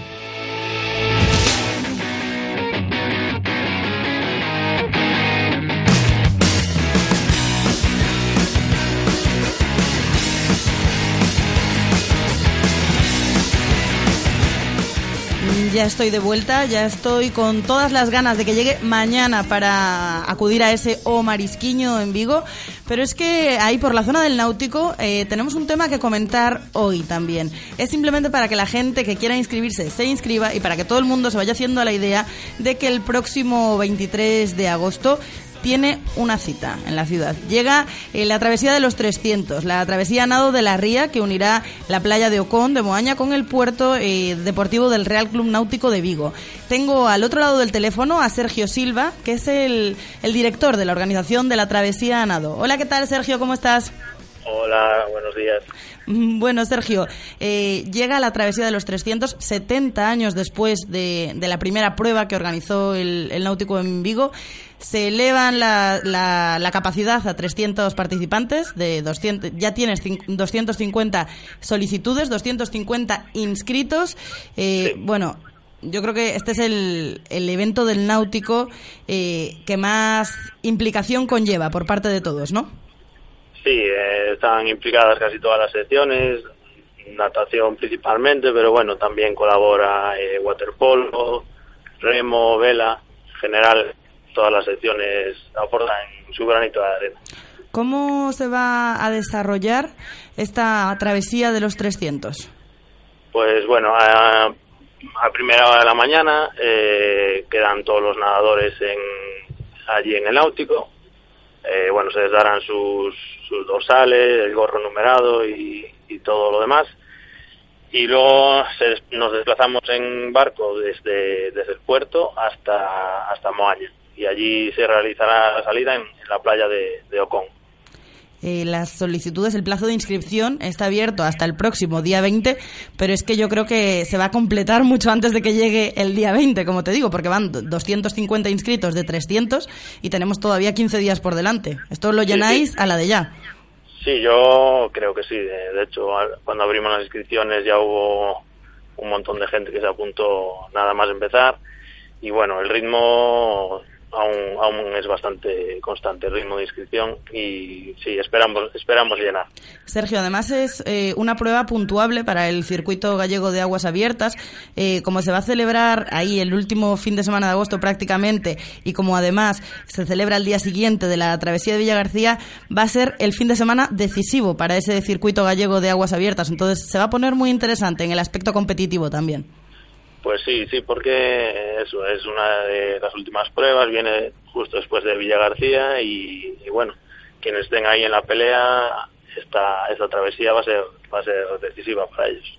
Ya estoy de vuelta, ya estoy con todas las ganas de que llegue mañana para acudir a ese O Marisquiño en Vigo. Pero es que ahí por la zona del náutico eh, tenemos un tema que comentar hoy también. Es simplemente para que la gente que quiera inscribirse se inscriba y para que todo el mundo se vaya haciendo la idea de que el próximo 23 de agosto tiene una cita en la ciudad. Llega eh, la travesía de los 300, la travesía nado de la Ría que unirá la playa de Ocón de Moaña con el puerto eh, deportivo del Real Club Náutico de Vigo. Tengo al otro lado del teléfono a Sergio Silva, que es el, el director de la organización de la travesía nado. Hola, ¿qué tal Sergio? ¿Cómo estás? Hola, buenos días. Bueno, Sergio, eh, llega la travesía de los 300, 70 años después de, de la primera prueba que organizó el, el, Náutico en Vigo. Se elevan la, la, la, capacidad a 300 participantes, de 200, ya tienes 250 solicitudes, 250 inscritos. Eh, sí. Bueno, yo creo que este es el, el evento del náutico eh, que más implicación conlleva por parte de todos, ¿no? Sí, eh, están implicadas casi todas las secciones, natación principalmente, pero bueno, también colabora eh, waterpolo, remo, vela, en general todas las secciones aportan su granito de arena. ¿Cómo se va a desarrollar esta travesía de los 300? Pues bueno, a, a primera hora de la mañana eh, quedan todos los nadadores en, allí en el náutico. Eh, bueno, se les darán sus, sus dorsales, el gorro numerado y, y todo lo demás. Y luego se, nos desplazamos en barco desde, desde el puerto hasta, hasta Moaña. Y allí se realizará la salida en, en la playa de, de Ocón. Eh, las solicitudes, el plazo de inscripción está abierto hasta el próximo día 20, pero es que yo creo que se va a completar mucho antes de que llegue el día 20, como te digo, porque van 250 inscritos de 300 y tenemos todavía 15 días por delante. ¿Esto lo llenáis sí, sí. a la de ya? Sí, yo creo que sí. De, de hecho, cuando abrimos las inscripciones ya hubo un montón de gente que se apuntó nada más empezar. Y bueno, el ritmo aún, aún es bastante constante el ritmo de inscripción y sí, esperamos, esperamos llenar. Sergio, además es eh, una prueba puntuable para el circuito gallego de aguas abiertas. Eh, como se va a celebrar ahí el último fin de semana de agosto prácticamente y como además se celebra el día siguiente de la travesía de Villa García, va a ser el fin de semana decisivo para ese circuito gallego de aguas abiertas. Entonces se va a poner muy interesante en el aspecto competitivo también. Pues sí, sí, porque eso es una de las últimas pruebas, viene justo después de Villa García y, y bueno, quienes estén ahí en la pelea, esta, esta travesía va a ser, va a ser decisiva para ellos.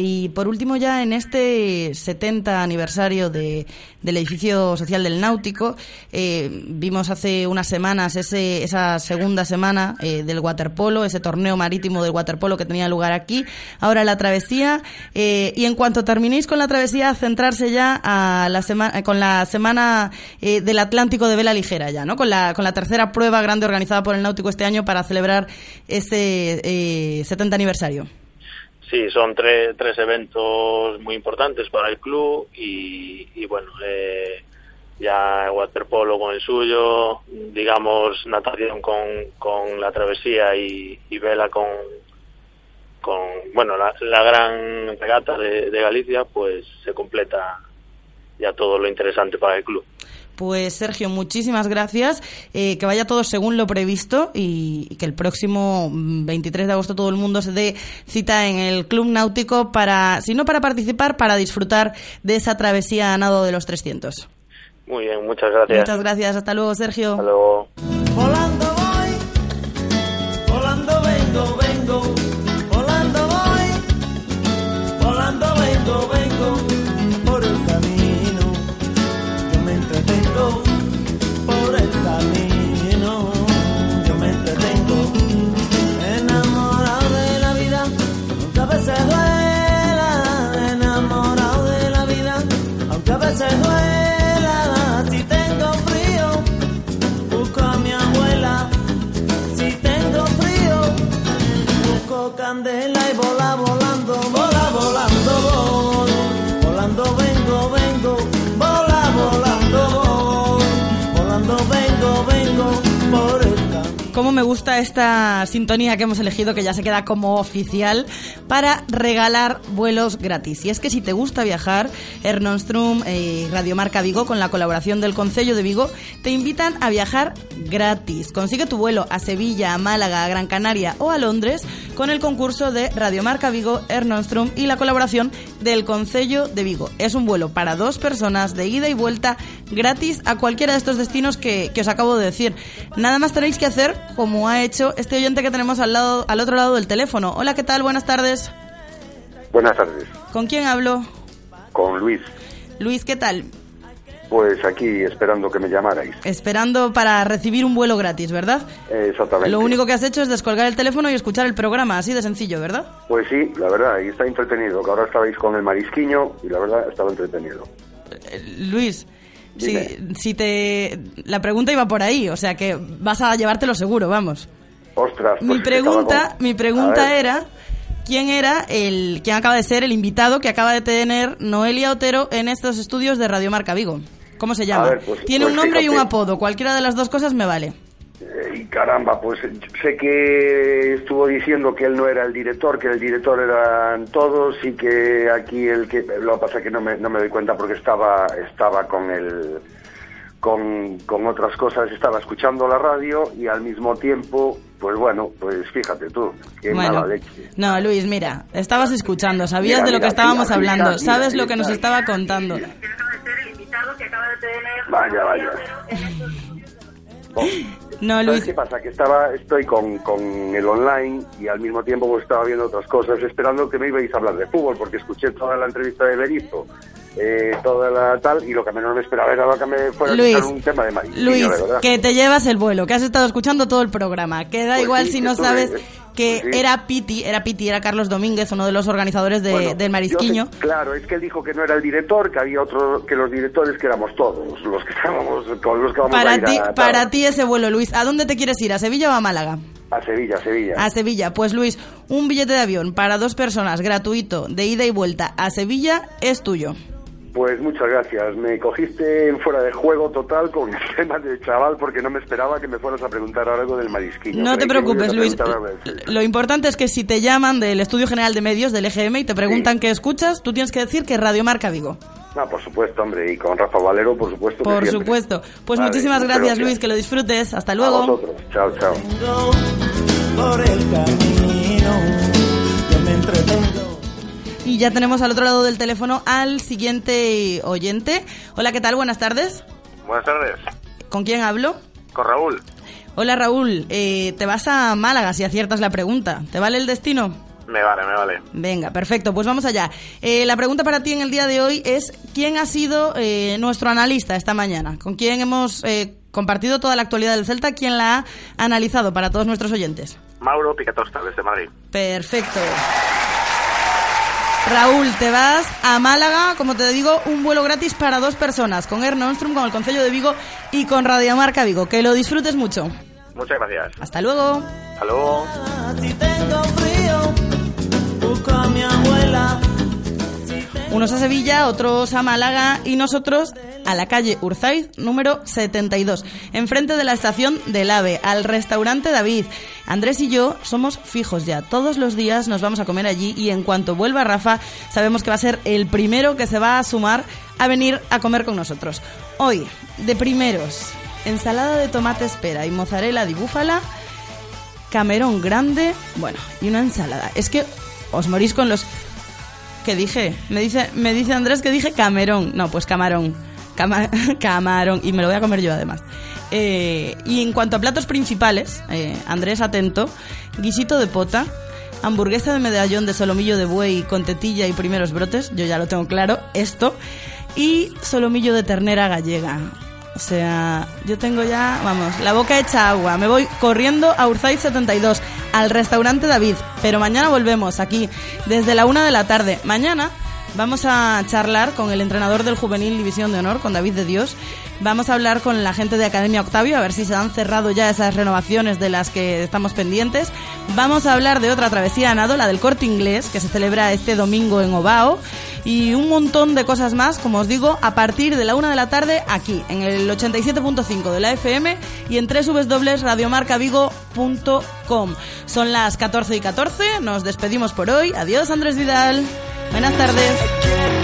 Y por último, ya en este 70 aniversario de, del edificio social del Náutico, eh, vimos hace unas semanas ese, esa segunda semana eh, del waterpolo, ese torneo marítimo del waterpolo que tenía lugar aquí. Ahora la travesía. Eh, y en cuanto terminéis con la travesía, centrarse ya a la semana, con la semana eh, del Atlántico de vela ligera, ya, ¿no? Con la, con la tercera prueba grande organizada por el Náutico este año para celebrar ese eh, 70 aniversario. Sí, son tres, tres eventos muy importantes para el club y, bueno, eh, ya waterpolo con el suyo, digamos natación con, con la travesía y, vela con, con bueno, la, la gran regata de Galicia, pues se completa ya todo lo interesante para el club. Pues Sergio, muchísimas gracias. Eh, que vaya todo según lo previsto y, y, que el próximo 23 de agosto todo el mundo se dé cita en el Club Náutico para, si no para participar, para disfrutar de esa travesía a nado de los 300. Muy bien, muchas gracias. Muchas gracias. Hasta luego, Sergio. Hasta luego. Volando me gusta esta sintonía que hemos elegido, que ya se queda como oficial, para regalar vuelos gratis. Y es que si te gusta viajar, Ernonstrum y Radiomarca Vigo, con la colaboración del Concello de Vigo, te invitan a viajar gratis. Consigue tu vuelo a Sevilla, a Málaga, a Gran Canaria o a Londres con el concurso de Radiomarca Vigo, Ernonstrum y la colaboración del Concello de Vigo. Es un vuelo para dos personas de ida y vuelta gratis a cualquiera de estos destinos que, que os acabo de decir. Nada más tenéis que hacer como ha hecho este oyente que tenemos al, lado, al otro lado del teléfono. Hola, ¿qué tal? Buenas tardes. Buenas tardes, ¿Con quién hablo? con Luis. Luis, ¿qué tal? Pues aquí esperando que me llamarais. Esperando para recibir un vuelo gratis, ¿verdad? Eh, exactamente. Lo único que has hecho es descolgar el teléfono y escuchar el programa, así de sencillo, ¿verdad? Pues sí, la verdad, y está entretenido, que ahora estabais con el marisquiño y la verdad estaba entretenido. Luis, si, si te... La pregunta iba por ahí, o sea que vas a llevártelo seguro, vamos. Ostras, pues mi pregunta, con- mi pregunta era quién era el quién acaba de ser el invitado que acaba de tener Noelia Otero en estos estudios de Radio Marca Vigo. ¿Cómo se llama? Ver, pues- Tiene pues un nombre y un apodo, cualquiera de las dos cosas me vale. Eh, y caramba, pues sé que estuvo diciendo que él no era el director, que el director eran todos y que aquí el que... Lo que pasa es que no me, no me doy cuenta porque estaba, estaba con el... Con, con otras cosas, estaba escuchando la radio y al mismo tiempo, pues bueno, pues fíjate tú, qué Bueno, mala leche. no, Luis, mira, estabas escuchando, sabías Mira, de lo que estábamos mira, hablando, mira, sabes mira, lo que nos estaba contando. Vaya, vaya. No, ¿Sabes Luis, qué pasa? Que estaba, estoy con, con el online y al mismo tiempo pues, estaba viendo otras cosas, esperando que me ibais a hablar de fútbol, porque escuché toda la entrevista de Berizzo, eh, toda la tal, y lo que menos me esperaba era que me fuera Luis, a un tema de Luis, que te llevas el vuelo, que has estado escuchando todo el programa, que da Pues igual sí, si que no sabes que pues sí. era Piti, era Piti, era Carlos Domínguez, uno de los organizadores de- Bueno, del Marisquiño. sé- claro, es que él dijo que no era el director, que había otro, que los directores que éramos todos, los que estábamos, con los que vamos a Para ir ti, a, para ti ese vuelo, Luis, ¿a dónde te quieres ir? ¿A Sevilla o a Málaga? a Sevilla, a Sevilla. A Sevilla. Pues Luis, un billete de avión para dos personas gratuito de ida y vuelta a Sevilla es tuyo. Pues muchas gracias. Me cogiste en fuera de juego total con el tema del chaval porque no me esperaba que me fueras a preguntar algo del marisquillo. No te Creí preocupes, Luis. Lo importante es que si te llaman del Estudio General de Medios del EGM y te preguntan qué escuchas, tú tienes que decir que Radio Marca Vigo. Ah, por supuesto, hombre. Y con Rafa Valero, por supuesto. Por supuesto. Pues Vale, muchísimas gracias, Luis, que lo disfrutes. Hasta luego. A vosotros. Chao, chao. por el camino. Yo me entretengo. Y ya tenemos al otro lado del teléfono al siguiente oyente. Hola, ¿qué tal? Buenas tardes. Buenas tardes. ¿Con quién hablo? Con Raúl. Hola, Raúl. Eh, te vas a Málaga si aciertas la pregunta. ¿Te vale el destino? Me vale, me vale. Venga, perfecto, pues vamos allá. Eh, la pregunta para ti en el día de hoy es, ¿quién ha sido eh, nuestro analista esta mañana? ¿Con quién hemos eh, compartido toda la actualidad del Celta? ¿Quién la ha analizado para todos nuestros oyentes? Mauro Picatosta, desde Madrid. Perfecto. Raúl, te vas a Málaga, como te digo, un vuelo gratis para dos personas, con Air Nostrum, con el Concello de Vigo y con Radiomarca Vigo. Que lo disfrutes mucho. Muchas gracias. Hasta luego. Hasta luego. Unos a Sevilla, otros a Málaga y nosotros a la calle Urzaiz número 72, enfrente de la estación del AVE, al restaurante David. Andrés y yo somos fijos ya. Todos los días nos vamos a comer allí y en cuanto vuelva Rafa, sabemos que va a ser el primero que se va a sumar a venir a comer con nosotros. Hoy, de primeros, ensalada de tomate espera y mozzarella di búfala, camerón grande, bueno, y una ensalada. Es que os morís con los que dije. Me dice, me dice Andrés que dije camerón. No, pues camarón. Cama- camarón. Y me lo voy a comer yo además. Eh, y en cuanto a platos principales, eh, Andrés atento, guisito de pota, hamburguesa de medallón de solomillo de buey con tetilla y primeros brotes, yo ya lo tengo claro, esto, y solomillo de ternera gallega. O sea, yo tengo ya, vamos, la boca hecha agua. Me voy corriendo a Urzaiz 72, al restaurante David. Pero mañana volvemos aquí, desde la una de la tarde. Mañana vamos a charlar con el entrenador del Juvenil División de Honor, con David de Dios. Vamos a hablar con la gente de Academia Octavio, a ver si se han cerrado ya esas renovaciones de las que estamos pendientes. Vamos a hablar de otra travesía a nado, la del corte inglés, que se celebra este domingo en Ovao. Y un montón de cosas más, como os digo, a partir de la una de la tarde aquí, en el 87.5 de la FM y en www.radiomarcavigo.com. Son las 14 y 14, nos despedimos por hoy. Adiós, Andrés Vidal. Buenas tardes.